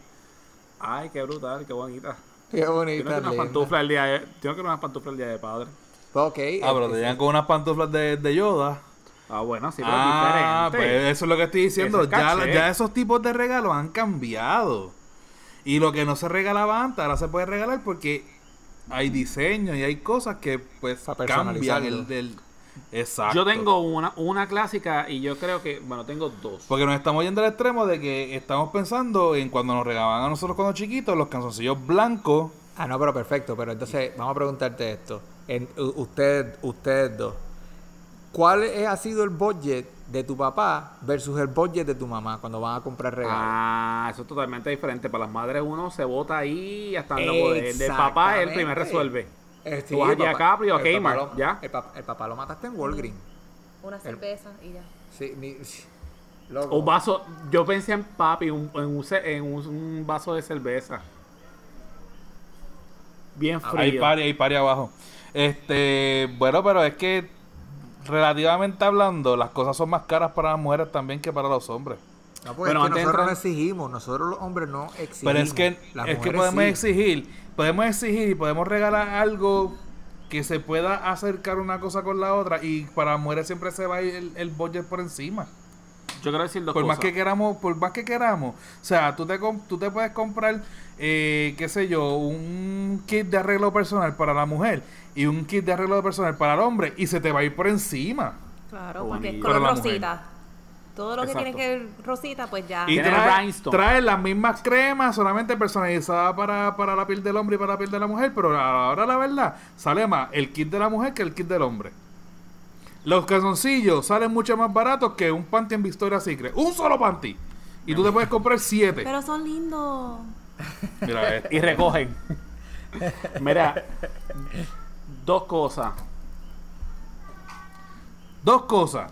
Ay, qué brutal, qué bonita. Qué bonita. que unas pantuflas el día de, tengo que unas pantuflas el día de padre. Ok. Ah, pero te llegan con unas pantuflas de, de Yoda. Ah, bueno, sí, pero ah, es pues diferente. eso es lo que estoy diciendo. Es Ya, ya esos tipos de regalos han cambiado. Y lo que no se regalaba antes, ahora se puede regalar porque hay diseños y hay cosas que pues cambian el del... Exacto. Yo tengo una, una clásica y yo creo que, bueno, tengo dos. Porque nos estamos yendo al extremo de que estamos pensando en cuando nos regalaban a nosotros cuando chiquitos los calzoncillos blancos. Ah, no, pero perfecto. Pero entonces, vamos a preguntarte esto. En, u- ustedes, ustedes dos. ¿Cuál es- ha sido el budget de tu papá versus el budget de tu mamá cuando van a comprar regalos? Ah, eso es totalmente diferente. Para las madres uno se vota ahí hasta. El del papá es el primer resuelve. Eh, Tú vas allí a Capri o a el papá Kmart, lo- ¿ya? El, pap- el papá lo mataste en Walgreens. Una cerveza y ya. Sí, ni, loco. Un vaso, yo pensé en papi, un- en, un, ce- en un, un vaso de cerveza. Bien Ah, frío. Hay pari, hay pari abajo. Este, bueno, pero es que relativamente hablando, las cosas son más caras para las mujeres también que para los hombres. No, Bueno, es que nosotros no exigimos. Nosotros los hombres no exigimos. Pero es que, Las es que podemos sí. exigir, podemos exigir y podemos regalar algo que se pueda acercar una cosa con la otra y para mujeres siempre se va a ir el, el budget por encima. Yo quiero decir dos por más que queramos, por más que queramos. O sea, tú te, tú te puedes comprar, eh, qué sé yo, un kit de arreglo personal para la mujer y un kit de arreglo personal para el hombre y se te va a ir por encima. Claro, porque es color rosita. Todo lo que tiene que ver rosita, pues ya. Y trae, rhinestone. trae las mismas cremas, solamente personalizadas para, para la piel del hombre y para la piel de la mujer, pero ahora la verdad, sale más el kit de la mujer que el kit del hombre. Los calzoncillos salen mucho más baratos que un panty en Victoria's Secret. Un solo panty. Y tú te puedes comprar siete. Pero son lindos. Mira. Y recogen. Mira, dos cosas. Dos cosas.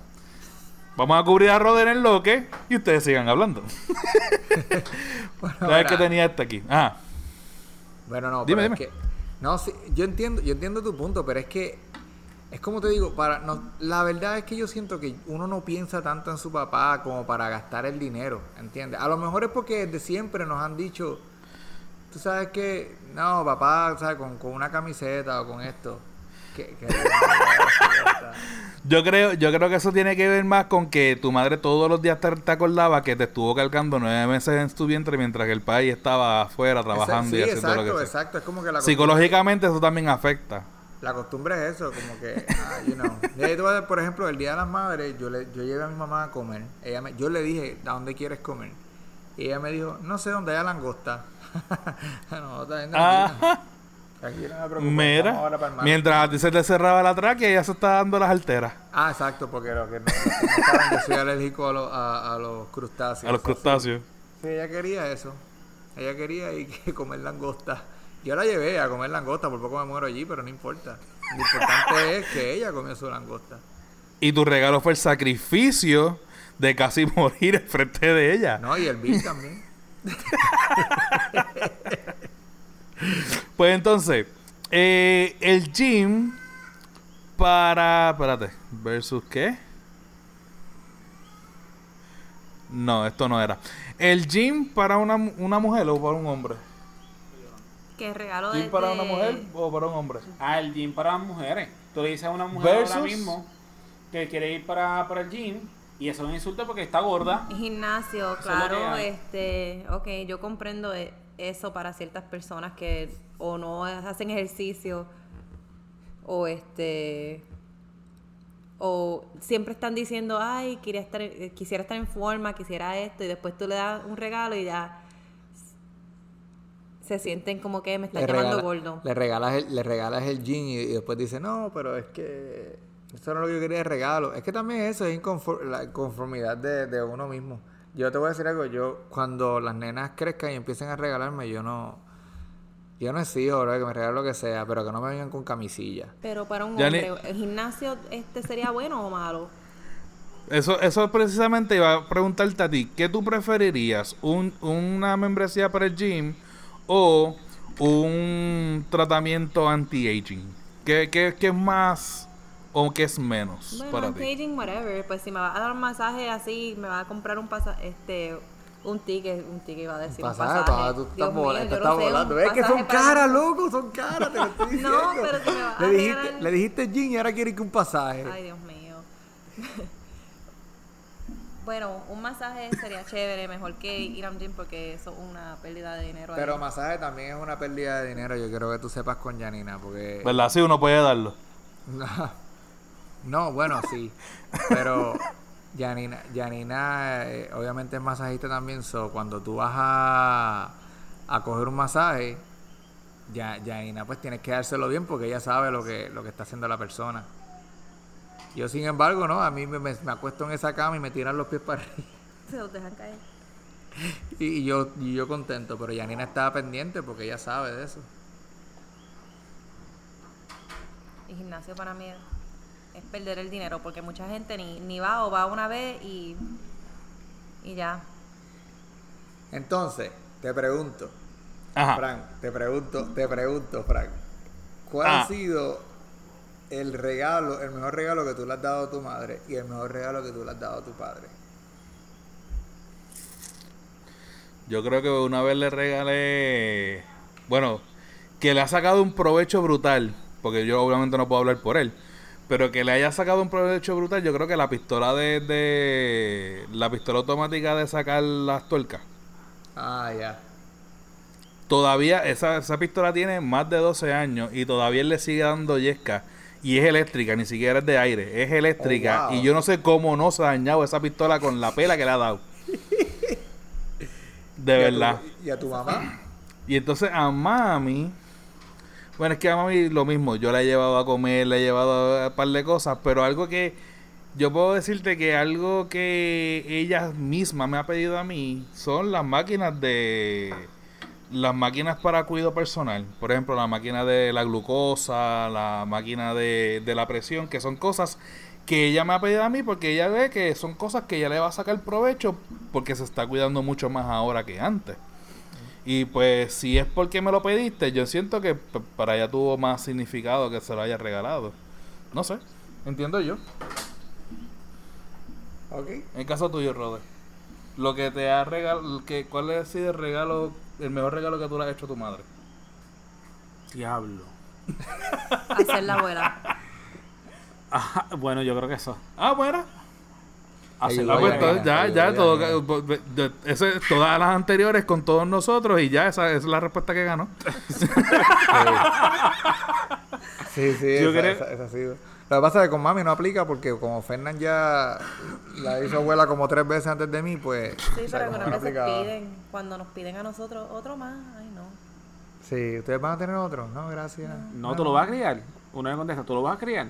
Vamos a cubrir a Roder en lo que y ustedes sigan hablando. ¿Sabes que tenía este aquí? Ah, Bueno, no, Dime, pero dime. es que. No, sí, yo entiendo, yo entiendo tu punto, pero es que. Es como te digo, para no, la verdad es que yo siento que uno no piensa tanto en su papá como para gastar el dinero, ¿entiendes? A lo mejor es porque desde siempre nos han dicho, tú sabes que, no, papá, ¿sabes? Con, con una camiseta o con esto. Que- yo creo, yo creo que eso tiene que ver más con que tu madre todos los días te, te acordaba que te estuvo cargando nueve meses en tu vientre mientras que el país estaba afuera trabajando y sí, haciendo exacto, lo que exacto. Es como que la Psicológicamente eso también afecta. La costumbre es eso, como que, ah, you know. Por ejemplo, el Día de las Madres, yo le, yo llevé a mi mamá a comer. Ella me, yo le dije, ¿a dónde quieres comer? Y ella me dijo, no sé dónde haya langosta. no, está bien, Ah. No me Mira, ahora para mientras a ti se te cerraba la tráquea, ella se está dando las alteras Ah, exacto, porque lo que no, lo no saben, yo soy alérgico a, los- a, a los crustáceos. a los crustáceos. Sí, ella quería eso. Ella quería ir que comer langosta. Yo la llevé a comer langosta, por poco me muero allí, pero no importa. Lo importante es que ella comió su langosta. Y tu regalo fue el sacrificio de casi morir en frente de ella. No, y el bill también. Pues entonces, eh, el gym para. Espérate, ¿versus qué? No, esto no era. El gym para una, una mujer o para un hombre. Que regalo de. ¿Gym para una mujer o para un hombre? Ah, el gym para las mujeres. Tú le dices a una mujer Versus- ahora mismo que quiere ir para, para el gym y eso es un insulto porque está gorda. Gimnasio, Eso claro, este, ok, yo comprendo e- eso para ciertas personas que o no hacen ejercicio o este o siempre están diciendo, ay, quería estar, eh, quisiera estar en forma, quisiera esto, y después tú le das un regalo y ya se sienten como que me están llamando regala- gordo. le regalas el, le regalas el jean y, y después dice, no, pero es que Eso no es lo que yo quería de regalo. Es que también eso es inconfor- la conformidad de, de uno mismo. Yo te voy a decir algo, yo cuando las nenas crezcan y empiecen a regalarme, yo no... Yo no exijo, bro, que me regalen lo que sea, pero que no me vengan con camisilla. Pero para un Ya ni- hombre, ¿el gimnasio este sería bueno o malo? Eso, eso precisamente iba a preguntarte a ti. ¿Qué tú preferirías? ¿Un, ¿Una membresía para el gym o un tratamiento anti-aging? ¿Qué, qué, qué es más o qué es menos Bueno, para ti? whatever. Pues si me va a dar un masaje así, me va a comprar un pasaje, este, un ticket, un ticket iba a decir. un Pasaje, pasaje. pa, tú estás mío, volando, estás no sé, un volando. Es que son para- caras, loco, son caras, te lo estoy diciendo. No, pero si me va a le, dijiste, regalar- le dijiste gym y ahora quiere que un pasaje. Ay, Dios mío. bueno, un masaje sería chévere, mejor que ir a un gym porque eso es una pérdida de dinero. ahí. Pero masaje también es una pérdida de dinero, yo quiero que tú sepas con Janina, porque... ¿Verdad? Sí, uno puede darlo. No, bueno, sí. Pero Janina, Janina eh, obviamente es masajista también, so cuando tú vas a, a coger un masaje, ya, Janina pues tienes que dárselo bien porque ella sabe lo que, lo que está haciendo la persona. Yo sin embargo, no, a mí me, me- me acuesto en esa cama y me tiran los pies para arriba. Se los dejan caer. Y, y yo, y yo contento, pero Janina estaba pendiente porque ella sabe de eso. Y gimnasio para mí es, es perder el dinero porque mucha gente ni, ni va o va una vez y, y ya. Entonces, te pregunto, Ajá. Frank, te pregunto, te pregunto, Frank, ¿cuál Ah. ha sido el regalo, el mejor regalo que tú le has dado a tu madre y el mejor regalo que tú le has dado a tu padre? Yo creo que una vez le regalé. Bueno, que le ha sacado un provecho brutal. Porque yo obviamente no puedo hablar por él. Pero que le haya sacado un provecho brutal, yo creo que la pistola de. de la pistola automática de sacar las tuercas. Ah, ya. Todavía, esa, esa pistola tiene más de 12 años y todavía él le sigue dando yesca. Y es eléctrica, ni siquiera es de aire, es eléctrica. Oh, wow. Y yo no sé cómo no se ha dañado esa pistola con la pela que le ha dado. De ¿Y a tu- verdad. ¿Y a tu mamá? Y entonces a mami, bueno, es que a mami lo mismo, yo la he llevado a comer, le he llevado a un par de cosas, pero algo que yo puedo decirte que algo que ella misma me ha pedido a mí son las máquinas de las máquinas para cuidado personal, por ejemplo, la máquina de la glucosa, la máquina de, de la presión, que son cosas que ella me ha pedido a mí porque ella ve que son cosas que ella le va a sacar provecho porque se está cuidando mucho más ahora que antes. Y pues si es porque me lo pediste, yo siento que para ella tuvo más significado que se lo haya regalado. No sé, entiendo yo. Ok. En el caso tuyo, Roder. Lo que te ha regalado, que, ¿cuál ha sido el regalo, el mejor regalo que tú le has hecho a tu madre? Diablo. Hacer la abuela. Bueno, yo creo que eso. Ah, bueno. La Ah, pues, ya, entonces, ya, todo, ese- todas las anteriores con todos nosotros y ya, esa, esa es la respuesta que ganó. Sí, sí, Yo esa, creo- esa- esa ha sido. Lo que pasa es que con mami no aplica porque como Fernán ya la hizo abuela como tres veces antes de mí, pues... Sí, pero como algunas no veces aplicaba. piden, cuando nos piden a nosotros otro más, ay no. Sí, ¿ustedes van a tener otro? No, gracias. No, tú lo vas a criar. Uno le contesta, ¿tú lo vas a criar?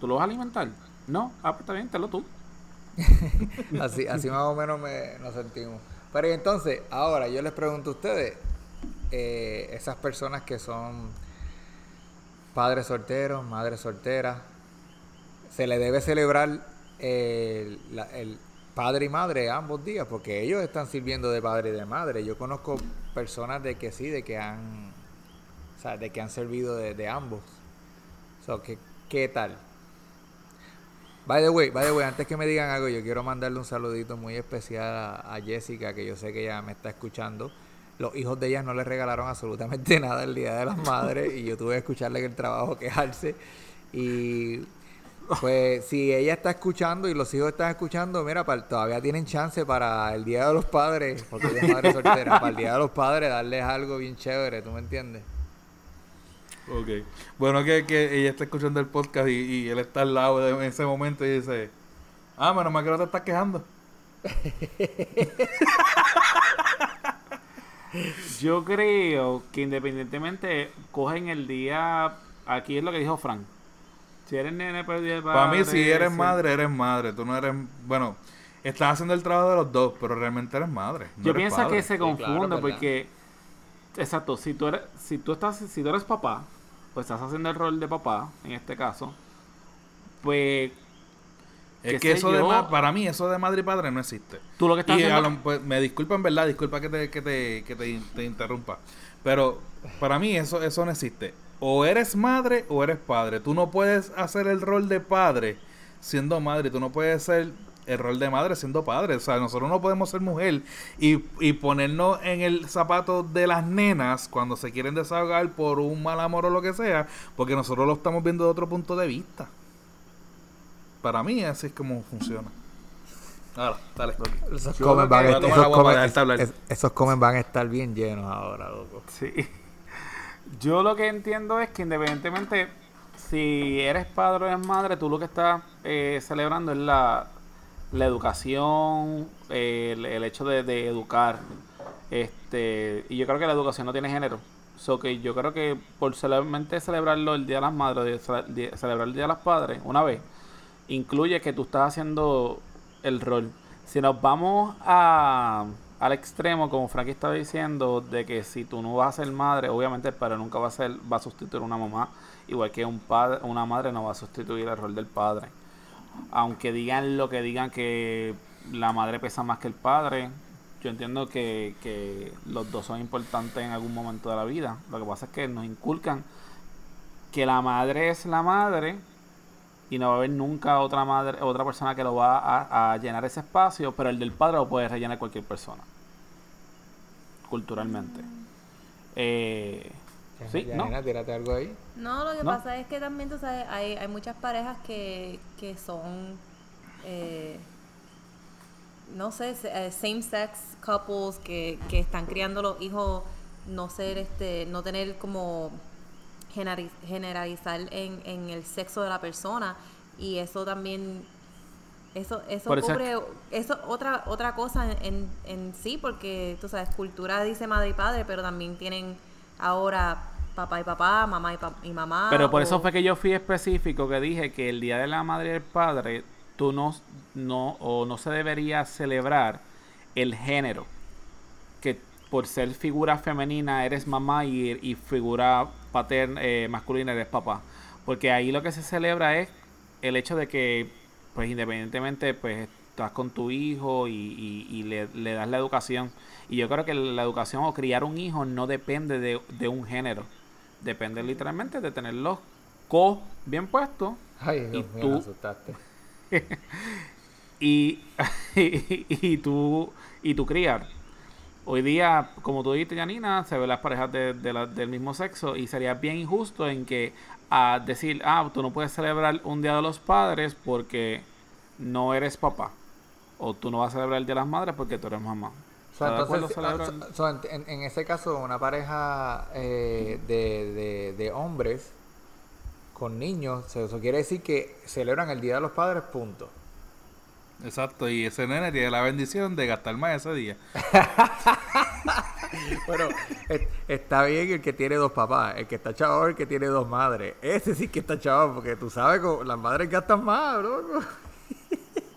¿Tú lo vas a alimentar? No, ah, pues está bien, tenlo tú. Así, así más o menos me, nos sentimos. Pero entonces, ahora yo les pregunto a ustedes, eh, esas personas que son padres solteros, madres solteras, se le debe celebrar el padre y madre ambos días, porque ellos están sirviendo de padre y de madre. Yo conozco personas de que sí, de que han, o sea, de que han servido de, ambos. ¿qué, ¿Qué tal? By the way, by the way, antes que me digan algo, yo quiero mandarle un saludito muy especial a, Jessica, que yo sé que ella me está escuchando. Los hijos de ella no le regalaron absolutamente nada el Día de las Madres y yo tuve que escucharle en el trabajo quejarse. Y pues si ella está escuchando y los hijos están escuchando, mira, todavía tienen chance para el Día de los Padres, porque es madre soltera, para el Día de los Padres darles algo bien chévere, ¿tú me entiendes? Ok. Bueno, que, que ella está escuchando el podcast y, y él está al lado de, en ese momento y dice, ah, menos mal que no te estás quejando. Yo creo que independientemente cogen el día, aquí es lo que dijo Frank. Si eres nene, pues el Para mí, si eres madre, eres madre. Tú no eres. Bueno, estás haciendo el trabajo de los dos, pero realmente eres madre. no Yo eres pienso padre. que se Sí, claro, confunde porque exacto, si tú eres si tú estás si tú eres papá, pues estás haciendo el rol de papá en este caso, pues Es que eso de ma- para mí, eso de madre y padre no existe. tú lo que estás Y haciendo pues, me disculpan, ¿verdad? Disculpa que te, que te, que te, te interrumpa. Pero para mí eso, eso no existe. O eres madre o eres padre. Tú no puedes hacer el rol de padre siendo madre. Tú no puedes hacer el rol de madre siendo padre. O sea, nosotros no podemos ser mujer y, y ponernos en el zapato de las nenas cuando se quieren desahogar por un mal amor o lo que sea, porque nosotros lo estamos viendo de otro punto de vista. Para mí así es como funciona. Ahora, dale. Esos comen van, a- esos comen- es- esos comen van a estar bien llenos ahora, loco. Sí. Yo lo que entiendo es que independientemente si eres padre o eres madre, tú lo que estás eh, celebrando es la, la educación, el, hecho de, educar. Este, y yo creo que la educación no tiene género. So que yo creo que por solamente celebrarlo el Día de las Madres, celebrar el Día de los Padres, una vez, incluye que tú estás haciendo el rol. Si nos vamos a, al extremo, como Frankie estaba diciendo, de que si tú no vas a ser madre, obviamente padre nunca va a ser, va a sustituir una mamá, igual que un padre, una madre no va a sustituir el rol del padre. Aunque digan lo que digan que la madre pesa más que el padre, yo entiendo que, que los dos son importantes en algún momento de la vida. Lo que pasa es que nos inculcan que la madre es la madre y no va a haber nunca otra madre, otra persona que lo va a, a llenar ese espacio, pero el del padre lo puede rellenar cualquier persona. Culturalmente. Eh, sí, ¿no? Tírate algo ahí. No, lo que ¿No? pasa es que también, tú sabes, hay, hay muchas parejas que, que son, eh, no sé, eh, same-sex couples que, que están criando los hijos, no ser, este, no tener como generali- generalizar en, en el sexo de la persona y eso también eso eso Por eso es cubre eso otra otra cosa en, en, en sí porque tú sabes cultura dice madre y padre pero también tienen ahora papá y papá mamá y, pa- y mamá Pero por eso fue que yo fui específico que dije que el día de la madre y el padre tú no no o no se debería celebrar el género que por ser figura femenina eres mamá y, y figura paterna eh, masculina eres papá. Porque ahí lo que se celebra es el hecho de que pues independientemente pues estás con tu hijo y, y- y le, le das la educación. Y yo creo que la educación o criar un hijo no depende de, de un género depende literalmente de tenerlos co bien puestos Ay, Dios Y mío, tú- me asustaste. y, y, y tú y tu criar. Hoy día, como tú dijiste, Janina, se ven las parejas de, de la- del mismo sexo y sería bien injusto en que a decir, ah, tú no puedes celebrar un Día de los Padres porque no eres papá. O tú no vas a celebrar el Día de las Madres porque tú eres mamá. Entonces, ah, so- so, en, en- ese caso, una pareja eh, de, de- de hombres con niños, so- eso quiere decir que celebran el Día de los Padres, punto. Exacto, y ese nene tiene la bendición de gastar más ese día. Bueno, es- está bien el que tiene dos papás, el que está chavo el que tiene dos madres. Ese sí que está chavo, porque tú sabes que las madres gastan más, loco.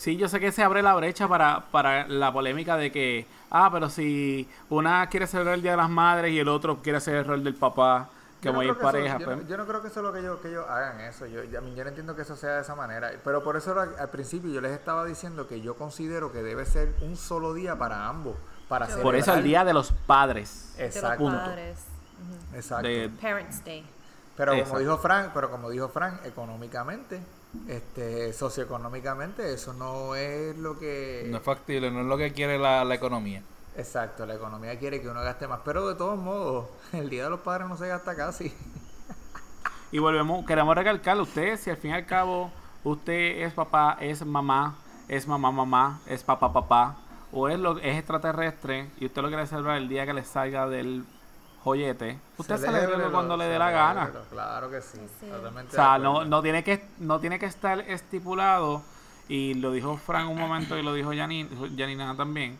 Sí, yo sé que se abre la brecha para, para la polémica de que, ah, pero si una quiere celebrar el Día de las Madres y el otro quiere hacer el rol del papá, que no eso- pareja, yo, pues, no, yo no creo que eso es lo que ellos, que ellos hagan eso. Yo, yo, yo no entiendo que eso sea de esa manera. Pero por eso al principio yo les estaba diciendo que yo considero que debe ser un solo día para ambos. Para Por por eso el celebrar- Día de los Padres. de los Exacto. Padres. Exacto. De- Parents Day Pero como Exacto. dijo Frank, pero como dijo Frank, económicamente, este, socioeconómicamente, eso no es lo que No es factible, no es lo que quiere la, la economía. exacto, la economía quiere que uno gaste más, pero de todos modos, el día de los padres no se gasta casi. Y volvemos, queremos recalcar, usted, si al fin y al cabo usted es papá, es mamá, es mamá, mamá, es papá, papá, o es, lo, es extraterrestre y usted lo quiere celebrar el día que le salga del joyete, usted celebra cuando le dé la gana. Claro que sí. Sí. totalmente O sea, no, no, tiene que, no tiene que estar estipulado, y lo dijo Frank un momento y lo dijo Janina también,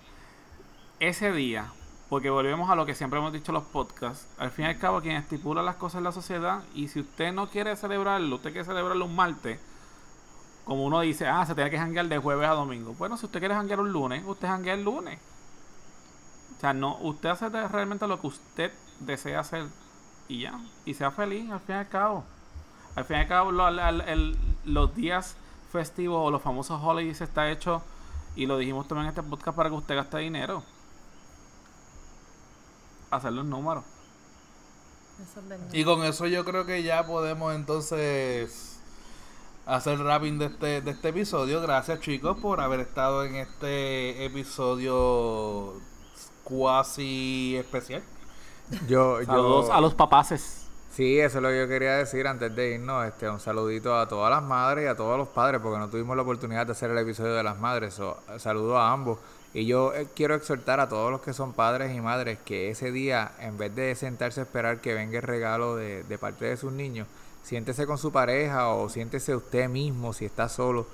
ese día Porque volvemos a lo que siempre hemos dicho en los podcasts. Al fin y al cabo, quien estipula las cosas en la sociedad, y si usted no quiere celebrarlo, usted quiere celebrarlo un martes, como uno dice, ah, se tiene que janguear de jueves a domingo. Bueno, si usted quiere janguear un lunes, usted janguea el lunes. O sea, no, usted hace realmente lo que usted desea hacer y ya. Y sea feliz, al fin y al cabo. Al fin y al cabo, lo- al- al- el- los días festivos o los famosos holidays está hecho, y lo dijimos también en este podcast, para que usted gaste dinero. Hacer los números. Eso es verdad. Y con eso yo creo que ya podemos entonces hacer wrapping de este, de este episodio. Gracias chicos por haber estado en este episodio cuasi especial. Yo, Saludos yo, a los papaces. Sí, eso es lo que yo quería decir antes de irnos. Este, un saludito a todas las madres y a todos los padres, porque no tuvimos la oportunidad de hacer el episodio de las madres. So, saludo a ambos. Y yo eh, quiero exhortar a todos los que son padres y madres que ese día, en vez de sentarse a esperar que venga el regalo de, de parte de sus niños, siéntese con su pareja o siéntese usted mismo si está solo.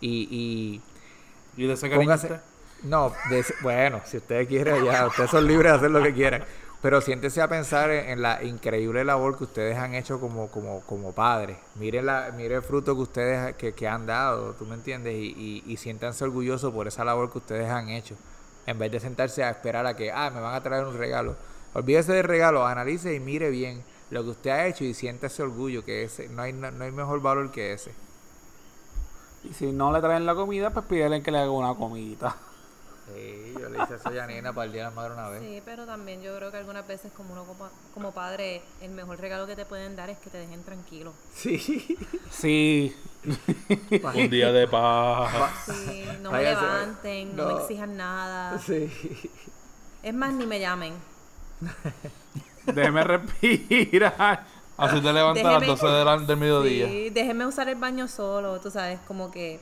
Y, y Y de ese cariño Póngase. usted. No, de bueno, si ustedes quieren ya, ustedes son libres de hacer lo que quieran. Pero siéntese a pensar en, la increíble labor que ustedes han hecho como, como, como padres. Miren, la, miren el fruto que ustedes que, que han dado, ¿tú me entiendes? Y, y, y siéntanse orgullosos por esa labor que ustedes han hecho. En vez de sentarse a esperar a que, ah, me van a traer un regalo. Olvídese del regalo, analice y mire bien lo que usted ha hecho y sienta ese orgullo, que ese, no hay, no, no hay mejor valor que ese. Y si no le traen la comida, pues pídele que le haga una comidita. Sí, yo le hice eso a Janina para el Día de la Madre una vez. Sí, pero también yo creo que algunas veces como uno como, como padre, el mejor regalo que te pueden dar es que te dejen tranquilo. Sí. Sí. Un día de paz. Sí, no me Váyase, levanten, no, no. me exijan nada. Sí. Es más, ni me llamen. Déjeme respirar. Así te levantas a las Déjeme- 12 de la- del mediodía. Sí, déjenme usar el baño solo, tú sabes, como que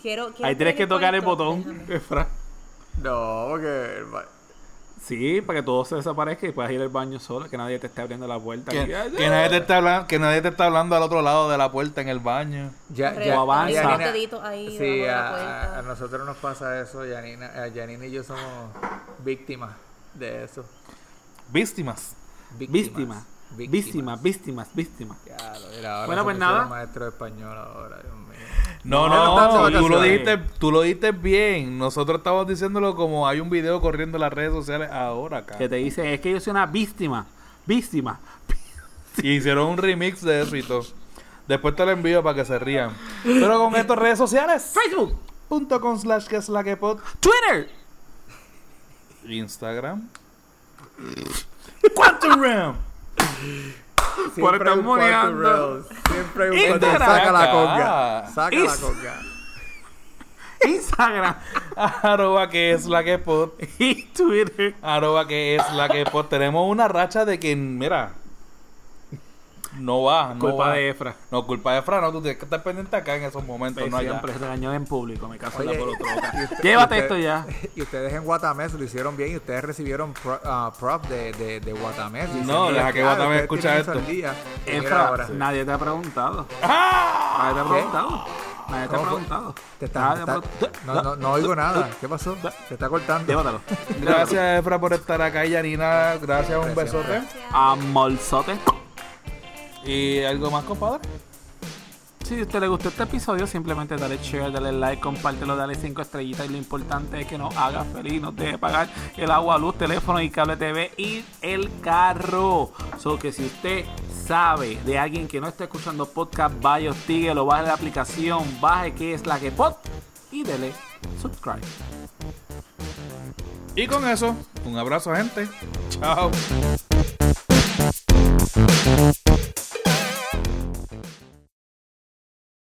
quiero, quiero Ahí tienes que tocar el botón. Efra. No, porque. Sí, para que todo se desaparezca y puedas ir al baño solo, que nadie te esté abriendo la puerta. Que, nadie te está hablando, que nadie te está hablando al otro lado de la puerta en el baño. Ya, ya, avanza. Janina- ahí sí, a, nosotros nos pasa eso. Janina, a Janina y yo somos víctimas de eso. Víctimas. Víctimas. Víctimas, víctimas, víctimas. Ya, lo mira, ahora Bueno, pues nada. maestro español ahora, Dios mío. No, No, no, tú lo dijiste, tú lo dijiste bien. Nosotros estamos diciéndolo como hay un video corriendo en las redes sociales ahora acá. Que te dice, es que yo soy una víctima. Víctima. Y hicieron un remix de eso y todo. Después te lo envío para que se rían. Pero con estas redes sociales. Facebook, Punto con slash que es la que pod. Twitter, Instagram. Quantum Realm. Por estar un moneando. Siempre hay un cuarto. Instagram. Saca la conga. Saca la Is- conga. Instagram Arroba que es la que pod. y Twitter. Arroba que es la que pod. Tenemos una racha de que, mira. No va, no Culpa va. de Efra. No, culpa de Fran, no, tú tienes que estar pendiente acá en esos momentos, no allá. Siempre se regañó en público, me caso en la Oye, por otro. y usted- Llévate esto ya. Y ustedes en Guatamés lo hicieron bien y ustedes recibieron pro, ah, prop de, de, de Guatamés. No, deja que Guatamés eso esto. día. Efra, ahora. nadie te ha preguntado. ¡Ah! Nadie te ha ¿Qué? preguntado. Nadie te ha preguntado. Te está- Nadie te te ha está- preguntado. no, no, no oigo nada. ¿Qué pasó? Se está cortando. Llévatelo. Gracias, Efra, por estar acá. Y Yanina, gracias, un besote. Amorzote. ¿Y algo más, compadre? Si a usted le gustó este episodio, simplemente dale share, dale like, compártelo, dale 5 estrellitas. Y lo importante es que nos haga feliz, nos deje pagar el agua, luz, teléfono y cable TV y el carro. So que si usted sabe de alguien que no está escuchando podcast, vaya, hostíguelo, baje la aplicación, baje que es la que pod y dele subscribe. Y con eso, un abrazo, gente. Chao.